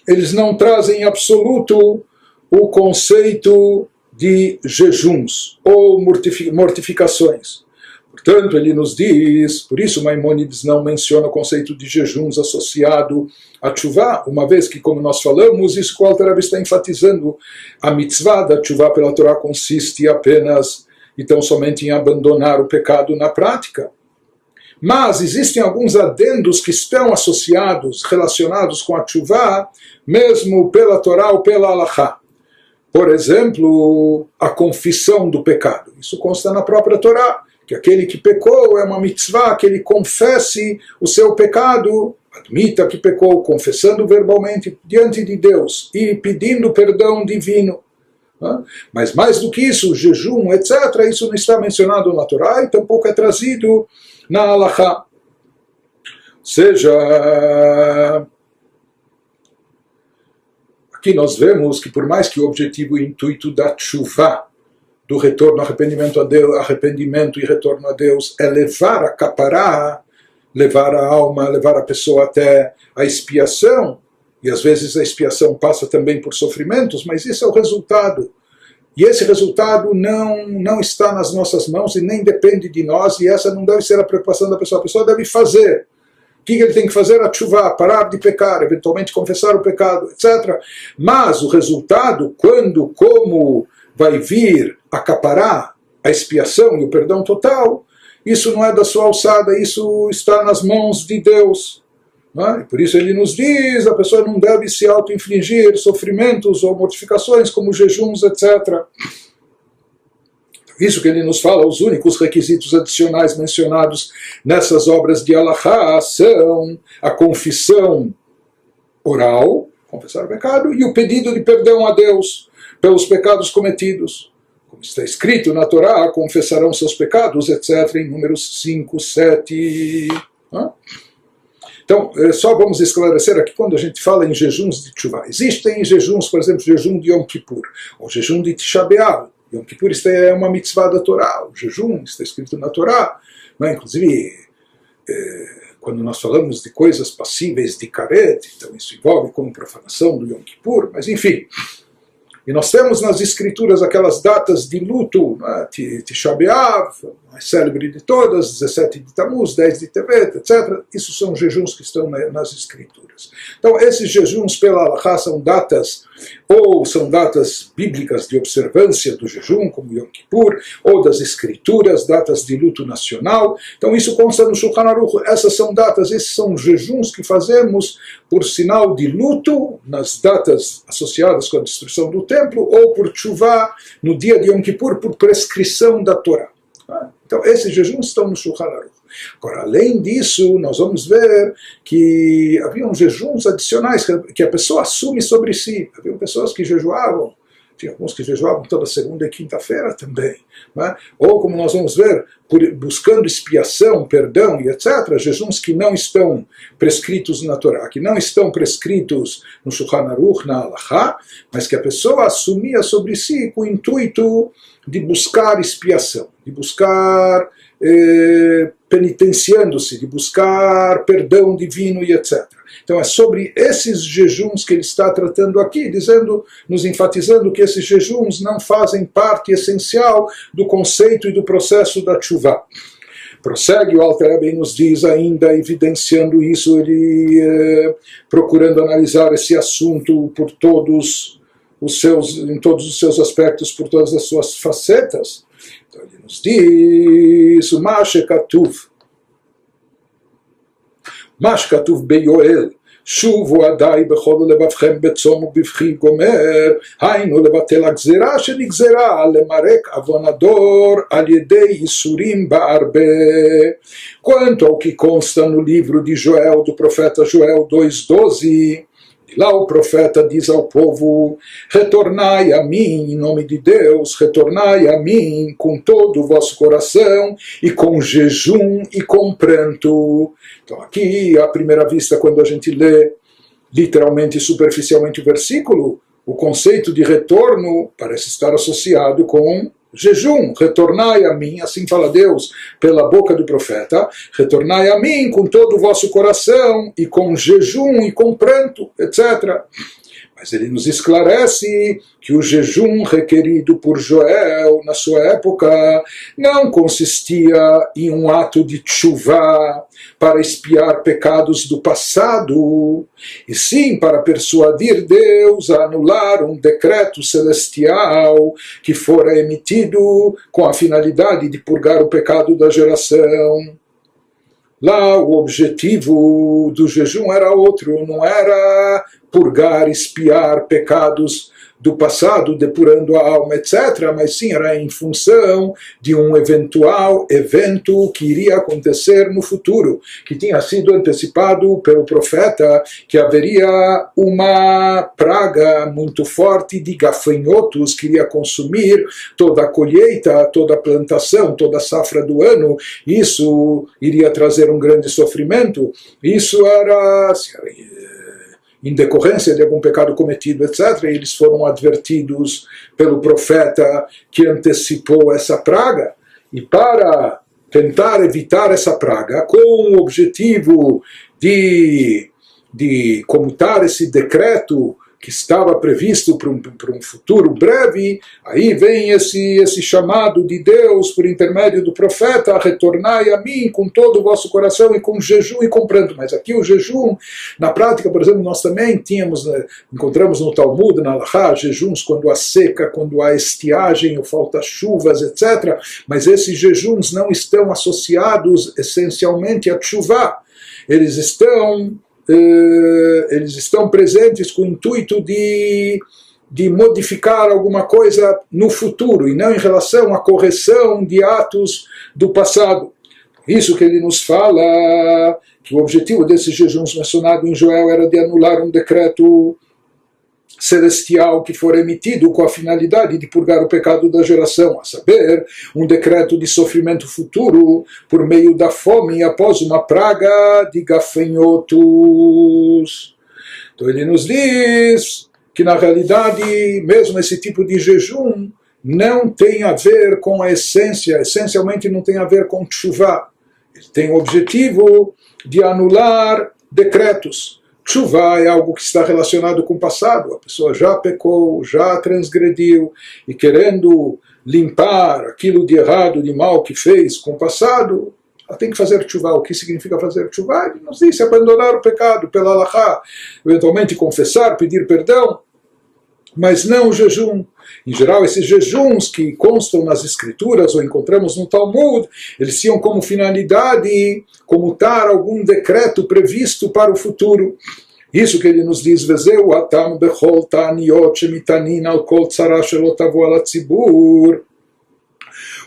eles não trazem em absoluto o conceito de jejuns ou mortificações. Portanto, ele nos diz, por isso Maimônides não menciona o conceito de jejuns associado a chuva, uma vez que, como nós falamos, isso que o Alter está enfatizando, a mitzvah da chuva pela Torá consiste apenas, então, somente em abandonar o pecado na prática. Mas existem alguns adendos que estão associados, relacionados com a chuva, mesmo pela Torá ou pela Alahá. Por exemplo, a confissão do pecado. Isso consta na própria Torá que aquele que pecou é uma mitzvah, que ele confesse o seu pecado, admita que pecou, confessando verbalmente diante de Deus e pedindo perdão divino. Mas mais do que isso, jejum, etc., isso não está mencionado na Torá e tampouco é trazido na Halachá. Ou seja, Aqui nós vemos que por mais que o objetivo e intuito da chuva, do retorno, arrependimento a Deus, arrependimento e retorno a Deus, é levar a capará, levar a alma, levar a pessoa até a expiação, e às vezes a expiação passa também por sofrimentos, mas isso é o resultado. E esse resultado não, não está nas nossas mãos e nem depende de nós, e essa não deve ser a preocupação da pessoa. A pessoa deve fazer. O que ele tem que fazer? Ativar, parar de pecar, eventualmente confessar o pecado, etc. Mas o resultado, quando, como vai vir acaparar a expiação e o perdão total, isso não é da sua alçada, isso está nas mãos de Deus. É? Por isso ele nos diz: a pessoa não deve se auto-infligir sofrimentos ou mortificações, como jejuns, etc. Isso que ele nos fala, os únicos requisitos adicionais mencionados nessas obras de Allahá são a confissão oral, confessar o pecado, e o pedido de perdão a Deus pelos pecados cometidos. Como está escrito na Torá, confessarão seus pecados, etc., em números 5, 7. Então, eh, só vamos esclarecer aqui quando a gente fala em jejuns de chuva. Existem jejuns, por exemplo, jejum de Yom Kippur, ou jejum de Tisha B'Av. Yom Kippur é uma mitzvah da Torá, o jejum está escrito na Torá. Né? Inclusive, é, quando nós falamos de coisas passíveis de caret, então isso envolve como profanação do Yom Kippur, mas enfim. E nós temos nas escrituras aquelas datas de luto, né? Tisha B'Av, mais célebre de todas, 17 de Tammuz, 10 de Tevet, etc. Isso são jejuns que estão nas escrituras. Então, esses jejuns pela Allahá são datas, ou são datas bíblicas de observância do jejum, como Yom Kippur, ou das escrituras, datas de luto nacional. Então, isso consta no Shulchan Aruch. Essas são datas, esses são jejuns que fazemos por sinal de luto, nas datas associadas com a destruição do templo, ou por chuva no dia de Yom Kippur, por prescrição da Torá. Então, esses jejuns estão no Shulchan Aruch. Agora, além disso, nós vamos ver que haviam jejuns adicionais que a pessoa assume sobre si. Havia pessoas que jejuavam, tinha alguns que jejuavam toda segunda e quinta-feira também. Né? Ou, como nós vamos ver, buscando expiação, perdão e etc., jejuns que não estão prescritos na Torá, que não estão prescritos no Shulchan Aruch, na Halachá, mas que a pessoa assumia sobre si com o intuito de buscar expiação, de buscar eh, penitenciando-se, de buscar perdão divino e etc. Então é sobre esses jejuns que ele está tratando aqui, dizendo, nos enfatizando que esses jejuns não fazem parte essencial do conceito e do processo da chuva. Prossegue o Alter bem nos diz ainda, evidenciando isso, ele eh, procurando analisar esse assunto por todos os seus, em todos os seus aspectos, por todas as suas facetas Então ele nos diz, o Mashekatuv, Mashkatuv Beyoel, שובו עדיי בכל לבבכם בצום ובבכי גומר, היינו לבטל הגזירה שנגזרה למרק עוון הדור על ידי ייסורים בהרבה. Quanto ao que consta no livro de Joel, do profeta Joel 2,12, e lá o profeta diz ao povo: Retornai a mim em nome de Deus, retornai a mim com todo o vosso coração, e com jejum e com pranto. Então, aqui, à primeira vista, quando a gente lê literalmente e superficialmente o versículo, o conceito de retorno parece estar associado com jejum, retornai a mim, assim fala Deus pela boca do profeta, retornai a mim com todo o vosso coração e com jejum e com pranto, etc. Mas ele nos esclarece que o jejum requerido por Joel na sua época não consistia em um ato de chuva para espiar pecados do passado, e sim para persuadir Deus a anular um decreto celestial que fora emitido com a finalidade de purgar o pecado da geração. Lá o objetivo do jejum era outro, não era purgar, espiar pecados do passado, depurando a alma, etc., mas sim era em função de um eventual evento que iria acontecer no futuro, que tinha sido antecipado pelo profeta, que haveria uma praga muito forte de gafanhotos que iria consumir toda a colheita, toda a plantação, toda a safra do ano. Isso iria trazer um grande sofrimento. Isso era em decorrência de algum pecado cometido, etc. E eles foram advertidos pelo profeta que antecipou essa praga. E para tentar evitar essa praga, com o objetivo de, de comutar esse decreto que estava previsto para um, para um futuro breve, aí vem esse, esse chamado de Deus por intermédio do profeta, retornai a mim com todo o vosso coração e com jejum e comprando. Mas aqui o jejum, na prática, por exemplo, nós também tínhamos, né, encontramos no Talmud, na Alahá, jejuns quando há seca, quando há estiagem ou falta chuvas, etc. Mas esses jejuns não estão associados essencialmente a chuva. Eles estão eles estão presentes com o intuito de, de modificar alguma coisa no futuro e não em relação à correção de atos do passado. Isso que ele nos fala, que o objetivo desses jejuns mencionado em Joel era de anular um decreto celestial que for emitido com a finalidade de purgar o pecado da geração, a saber, um decreto de sofrimento futuro por meio da fome após uma praga de gafanhotos. Então ele nos diz que na realidade, mesmo esse tipo de jejum não tem a ver com a essência, essencialmente não tem a ver com chuva. Ele tem o objetivo de anular decretos Chuva é algo que está relacionado com o passado. A pessoa já pecou, já transgrediu e querendo limpar aquilo de errado, de mal que fez com o passado, ela tem que fazer chuva. O que significa fazer chuva? Ele nos disse abandonar o pecado pela Allahá, eventualmente confessar, pedir perdão, mas não o jejum. Em geral, esses jejuns que constam nas escrituras ou encontramos no Talmud, eles tinham como finalidade comutar algum decreto previsto para o futuro. Isso que ele nos diz, Vezeu atam bechol ta'aniot shemitanin al kol tzara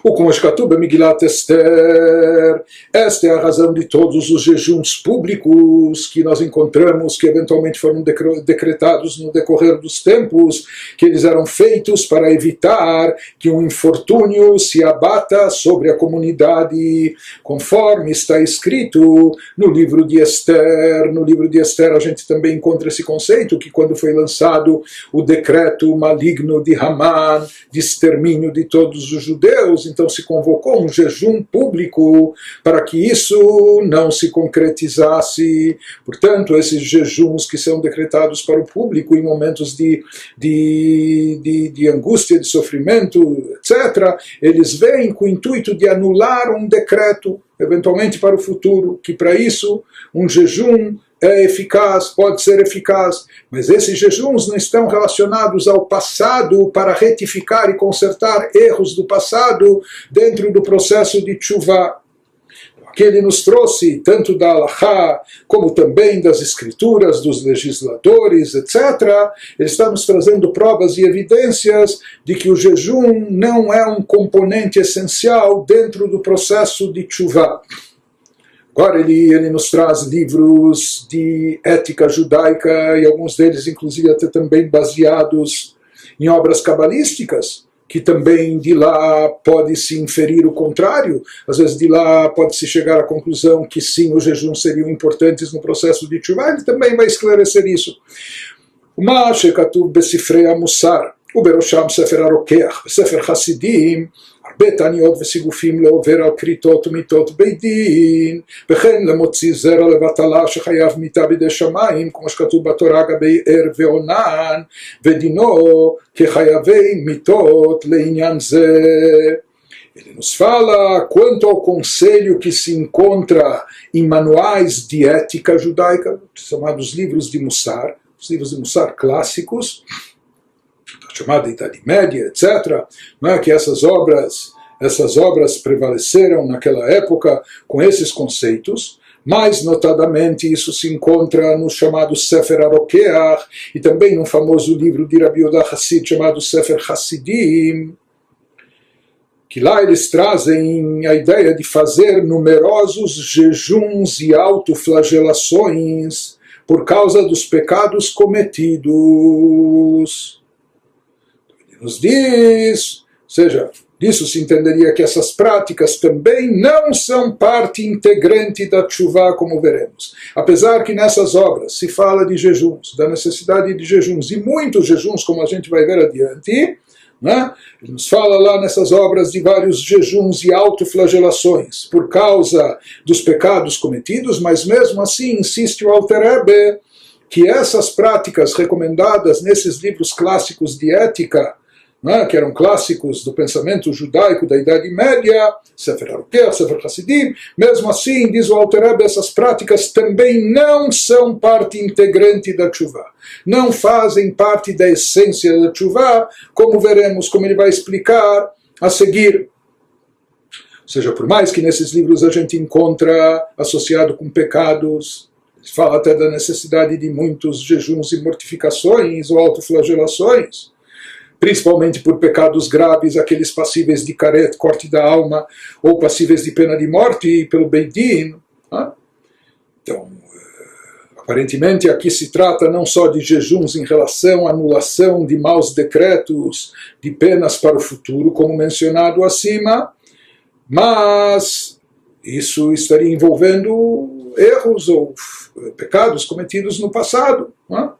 o como escatuba Migilat Esther. Esta é a razão de todos os jejuns públicos que nós encontramos, que eventualmente foram decretados no decorrer dos tempos, que eles eram feitos para evitar que um infortúnio se abata sobre a comunidade, conforme está escrito no livro de Esther. No livro de Esther a gente também encontra esse conceito que quando foi lançado o decreto maligno de Haman, de extermínio de todos os judeus, então se convocou um jejum público para que isso não se concretizasse. Portanto, esses jejuns que são decretados para o público em momentos de, de, de, de angústia, de sofrimento, etc., eles vêm com o intuito de anular um decreto, eventualmente para o futuro, que para isso um jejum é eficaz, pode ser eficaz, mas esses jejuns não estão relacionados ao passado para retificar e consertar erros do passado dentro do processo de chuva que ele nos trouxe, tanto da Allahá, como também das escrituras, dos legisladores, etc., ele está nos trazendo provas e evidências de que o jejum não é um componente essencial dentro do processo de chuva. Agora ele, ele nos traz livros de ética judaica e alguns deles, inclusive, até também baseados em obras cabalísticas, que também de lá pode-se inferir o contrário. Às vezes de lá pode-se chegar à conclusão que sim, os jejuns seriam importantes no processo de Tshuva. Ele também vai esclarecer isso. מה שכתוב בספרי המוסר ובראשם ספר הרוקח וספר חסידים הרבה תעניות וסיגופים לעובר על כריתות ומיתות בית דין, וכן למוציא זרע לבטלה שחייב מיתה בידי שמיים, כמו שכתוב בתורה גבי ער ועונן, ודינו כחייבי מיתות לעניין זה. Ele nos fala quanto ao conselho que se encontra em manuais de ética judaica, chamados livros de Mussar, os livros de Mussar clássicos, chamada Idade Média, etc., é? que essas obras, essas obras prevaleceram naquela época com esses conceitos, mais notadamente isso se encontra no chamado Sefer Arokeach e também no famoso livro de Rabi Yodah Hassid chamado Sefer Hassidim, que lá eles trazem a ideia de fazer numerosos jejuns e autoflagelações por causa dos pecados cometidos nos diz, ou seja, Disso se entenderia que essas práticas também não são parte integrante da chuva, como veremos. Apesar que nessas obras se fala de jejuns, da necessidade de jejuns, e muitos jejuns, como a gente vai ver adiante, né? Ele nos fala lá nessas obras de vários jejuns e autoflagelações por causa dos pecados cometidos, mas mesmo assim insiste o Alter Rebbe que essas práticas recomendadas nesses livros clássicos de ética né, que eram clássicos do pensamento judaico da Idade Média, Sefer Arukeh, Sefer Hasidim, mesmo assim, diz o Alter Rebbe, essas práticas também não são parte integrante da chuva, não fazem parte da essência da chuva, como veremos, como ele vai explicar a seguir. Ou seja, por mais que nesses livros a gente encontra associado com pecados, fala até da necessidade de muitos jejuns e mortificações ou autoflagelações, principalmente por pecados graves, aqueles passíveis de caret, corte da alma, ou passíveis de pena de morte pelo Beidin. Né? Então, eh, aparentemente aqui se trata não só de jejuns em relação à anulação de maus decretos, de penas para o futuro, como mencionado acima, mas isso estaria envolvendo erros ou eh, pecados cometidos no passado. Né?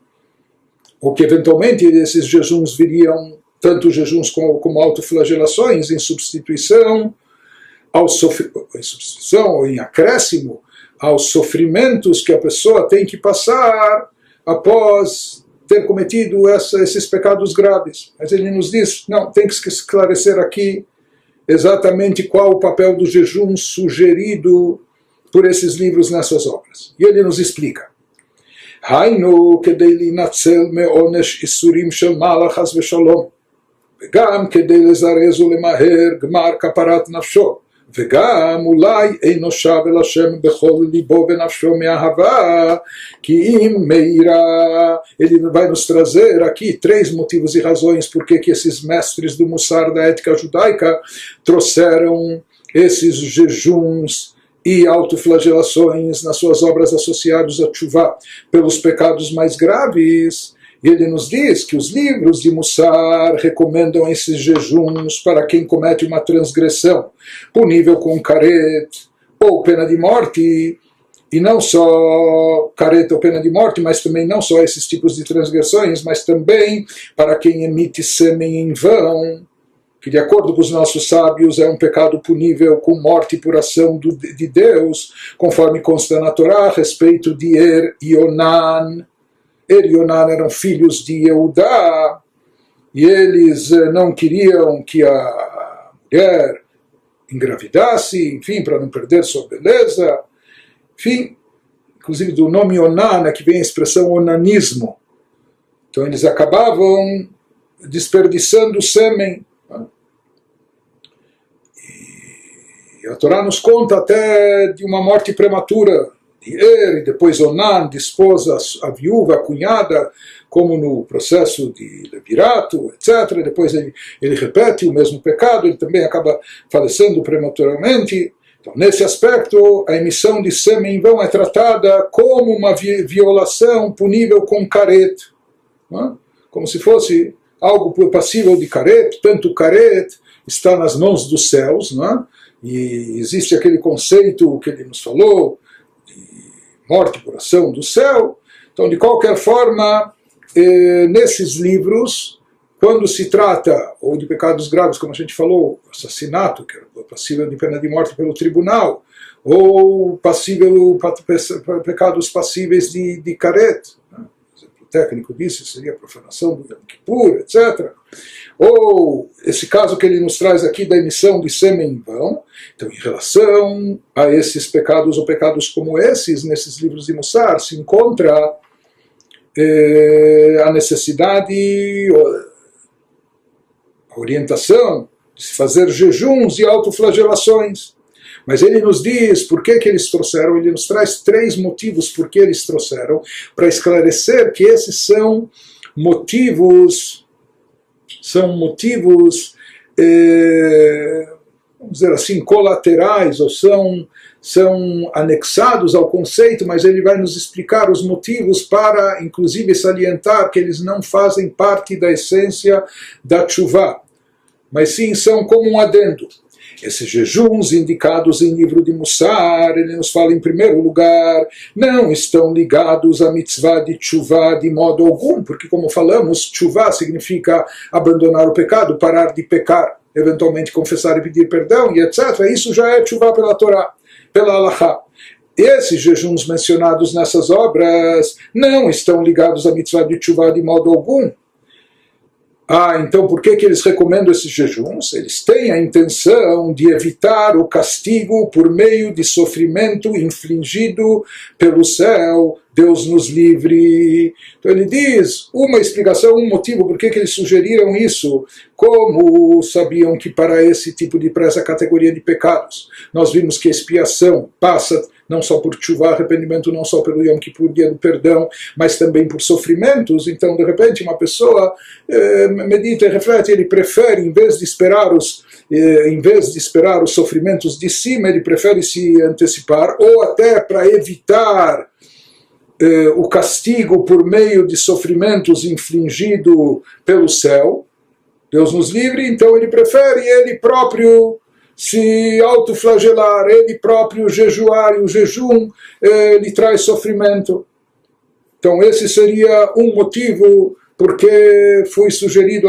Ou que eventualmente esses jejuns viriam, tanto jejuns como, como autoflagelações, em substituição, ao em substituição ou em acréscimo aos sofrimentos que a pessoa tem que passar após ter cometido essa, esses pecados graves. Mas ele nos diz, não, tem que esclarecer aqui exatamente qual o papel do jejum sugerido por esses livros nessas obras. E ele nos explica. היינו כדי להינצל מעונש איסורים של מעלה חס ושלום, וגם כדי לזרז ולמהר גמר כפרת נפשו, וגם אולי אינו שב אל השם בכל ליבו ונפשו מאהבה, כי אם מאירה, ele vai nos trazer aqui três motivos e razões por que esses mestres do Mussar da ética judaica trouxeram esses jejuns e autoflagelações nas suas obras associadas a Tshuva pelos pecados mais graves. E ele nos diz que os livros de Mussar recomendam esses jejuns para quem comete uma transgressão, punível com caret ou pena de morte, e não só careta ou pena de morte, mas também não só esses tipos de transgressões, mas também para quem emite sêmen em vão, que de acordo com os nossos sábios é um pecado punível com morte por ação do, de Deus, conforme consta na Torá a respeito de Er e Onan. Er e Onan eram filhos de Eudá, e eles eh, não queriam que a mulher engravidasse, enfim, para não perder sua beleza. Enfim, inclusive do nome Onan é que vem a expressão onanismo. Então eles acabavam desperdiçando sêmen E a Torá nos conta até de uma morte prematura de Er, e depois Onan, de esposa, a viúva, a cunhada, como no processo de Levirato, etc. Depois ele, ele repete o mesmo pecado, ele também acaba falecendo prematuramente. Então, nesse aspecto, a emissão de sêmen em vão é tratada como uma violação punível com caret, é? como se fosse algo passível de caret, tanto caret está nas mãos dos céus, não é? E existe aquele conceito que ele nos falou, de morte por ação do céu. Então, de qualquer forma, eh, nesses livros, quando se trata ou de pecados graves, como a gente falou, assassinato, que é passível de pena de morte pelo tribunal, ou passível pecados passíveis de, de caret, né? o técnico disse seria profanação do Yom Kippur, etc ou esse caso que ele nos traz aqui da emissão de sêmen em vão. Então, em relação a esses pecados ou pecados como esses, nesses livros de Mussar, se encontra eh, a necessidade, a orientação de se fazer jejuns e autoflagelações. Mas ele nos diz por que, que eles trouxeram, ele nos traz três motivos por que eles trouxeram, para esclarecer que esses são motivos são motivos, eh, vamos dizer assim, colaterais, ou são, são anexados ao conceito, mas ele vai nos explicar os motivos para, inclusive, salientar que eles não fazem parte da essência da chuva. mas sim são como um adendo. Esses jejuns indicados em livro de Mussar, ele nos fala em primeiro lugar, não estão ligados à mitzvah de tshuva de modo algum, porque como falamos, tshuva significa abandonar o pecado, parar de pecar, eventualmente confessar e pedir perdão e etc. Isso já é tshuva pela Torá, pela Allahá. Esses jejuns mencionados nessas obras não estão ligados à mitzvah de tshuva de modo algum, ah, então por que, que eles recomendam esses jejuns? Eles têm a intenção de evitar o castigo por meio de sofrimento infligido pelo céu. Deus nos livre. Então ele diz uma explicação, um motivo por que, eles sugeriram isso. Como sabiam que para esse tipo de, para essa categoria de pecados, nós vimos que expiação passa não só por chuva, arrependimento não só pelo Yom Kippur, dia do perdão, mas também por sofrimentos. Então, de repente, uma pessoa eh, medita e reflete, ele prefere, em vez de esperar os eh, em vez de esperar os sofrimentos de cima, ele prefere se antecipar, ou até para evitar eh, o castigo por meio de sofrimentos infligido pelo céu. Deus nos livre, então ele prefere ele próprio se autoflagelar, ele próprio jejuar, e o jejum eh, lhe traz sofrimento. Então esse seria um motivo porque foi sugerido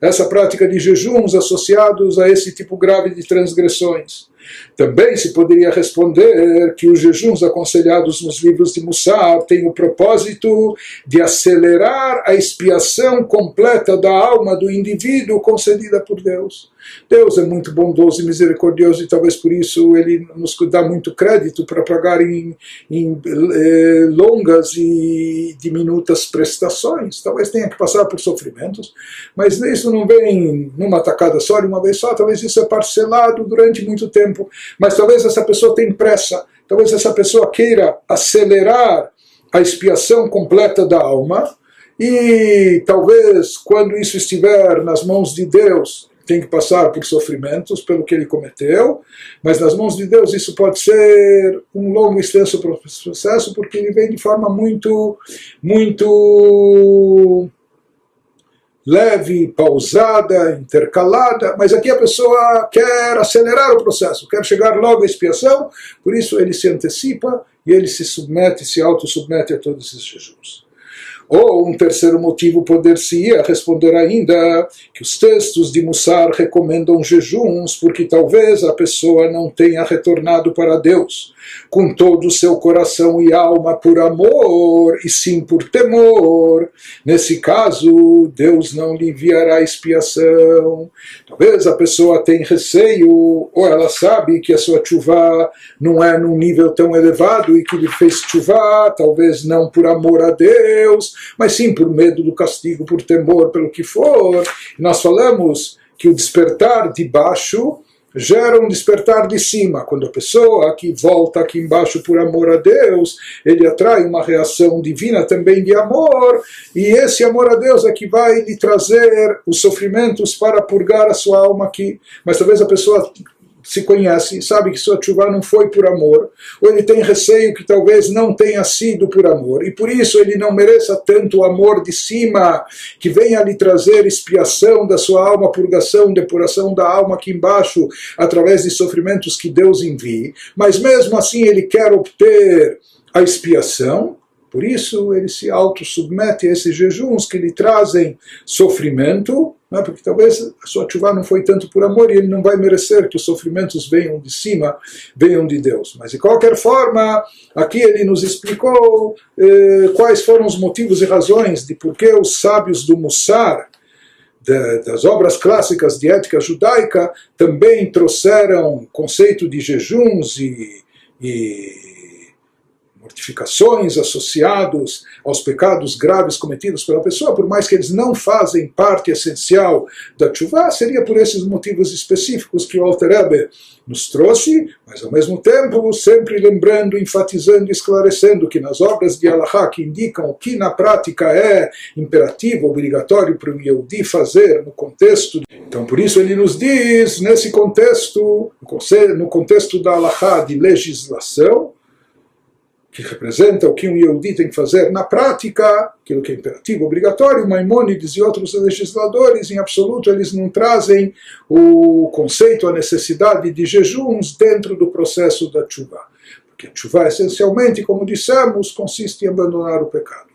essa prática de jejuns associados a esse tipo grave de transgressões. Também se poderia responder que os jejuns aconselhados nos livros de Mussar têm o propósito de acelerar a expiação completa da alma do indivíduo concedida por Deus. Deus é muito bondoso e misericordioso e talvez por isso ele nos dá muito crédito para pagar em, em eh, longas e diminutas prestações. Talvez tenha que passar por sofrimentos, mas isso não vem numa tacada só, de uma vez só. Talvez isso é parcelado durante muito tempo, mas talvez essa pessoa tenha pressa, talvez essa pessoa queira acelerar a expiação completa da alma. E talvez quando isso estiver nas mãos de Deus, tem que passar por sofrimentos pelo que ele cometeu, mas nas mãos de Deus isso pode ser um longo e extenso processo, porque ele vem de forma muito, muito leve, pausada, intercalada, mas aqui a pessoa quer acelerar o processo, quer chegar logo à expiação, por isso ele se antecipa e ele se submete, se autossubmete a todos esses jejuns. Ou um terceiro motivo poder-se-ia responder ainda que os textos de Mussar recomendam jejuns porque talvez a pessoa não tenha retornado para Deus com todo o seu coração e alma por amor e sim por temor. Nesse caso, Deus não lhe enviará expiação. Talvez a pessoa tenha receio ou ela sabe que a sua chuva não é num nível tão elevado e que lhe fez chuva, talvez não por amor a Deus, mas sim por medo do castigo, por temor, pelo que for. Nós falamos que o despertar de baixo gera um despertar de cima. Quando a pessoa que volta aqui embaixo por amor a Deus, ele atrai uma reação divina também de amor, e esse amor a Deus é que vai lhe trazer os sofrimentos para purgar a sua alma aqui. Mas talvez a pessoa se conhece, sabe que sua chuva não foi por amor, ou ele tem receio que talvez não tenha sido por amor, e por isso ele não mereça tanto amor de cima, que venha lhe trazer expiação da sua alma, purgação, depuração da alma aqui embaixo, através de sofrimentos que Deus envie, mas mesmo assim ele quer obter a expiação, por isso ele se autossubmete a esses jejuns que lhe trazem sofrimento, né? porque talvez a sua chuva não foi tanto por amor e ele não vai merecer que os sofrimentos venham de cima, venham de Deus. Mas de qualquer forma, aqui ele nos explicou eh, quais foram os motivos e razões de por que os sábios do Mussar, das obras clássicas de ética judaica, também trouxeram conceito de jejuns e, e mortificações associados aos pecados graves cometidos pela pessoa, por mais que eles não fazem parte essencial da chuva, seria por esses motivos específicos que o Alter Rebbe nos trouxe, mas ao mesmo tempo sempre lembrando, enfatizando esclarecendo que nas obras de Allah que indicam o que na prática é imperativo, obrigatório para o Yehudi fazer no contexto. Então por isso ele nos diz, nesse contexto, no contexto da Allah de legislação, que representa o que um Yehudi tem que fazer na prática, aquilo que é imperativo, obrigatório, Maimônides e outros legisladores, em absoluto, eles não trazem o conceito, a necessidade de jejuns dentro do processo da chuva. Porque a chuva, essencialmente, como dissemos, consiste em abandonar o pecado.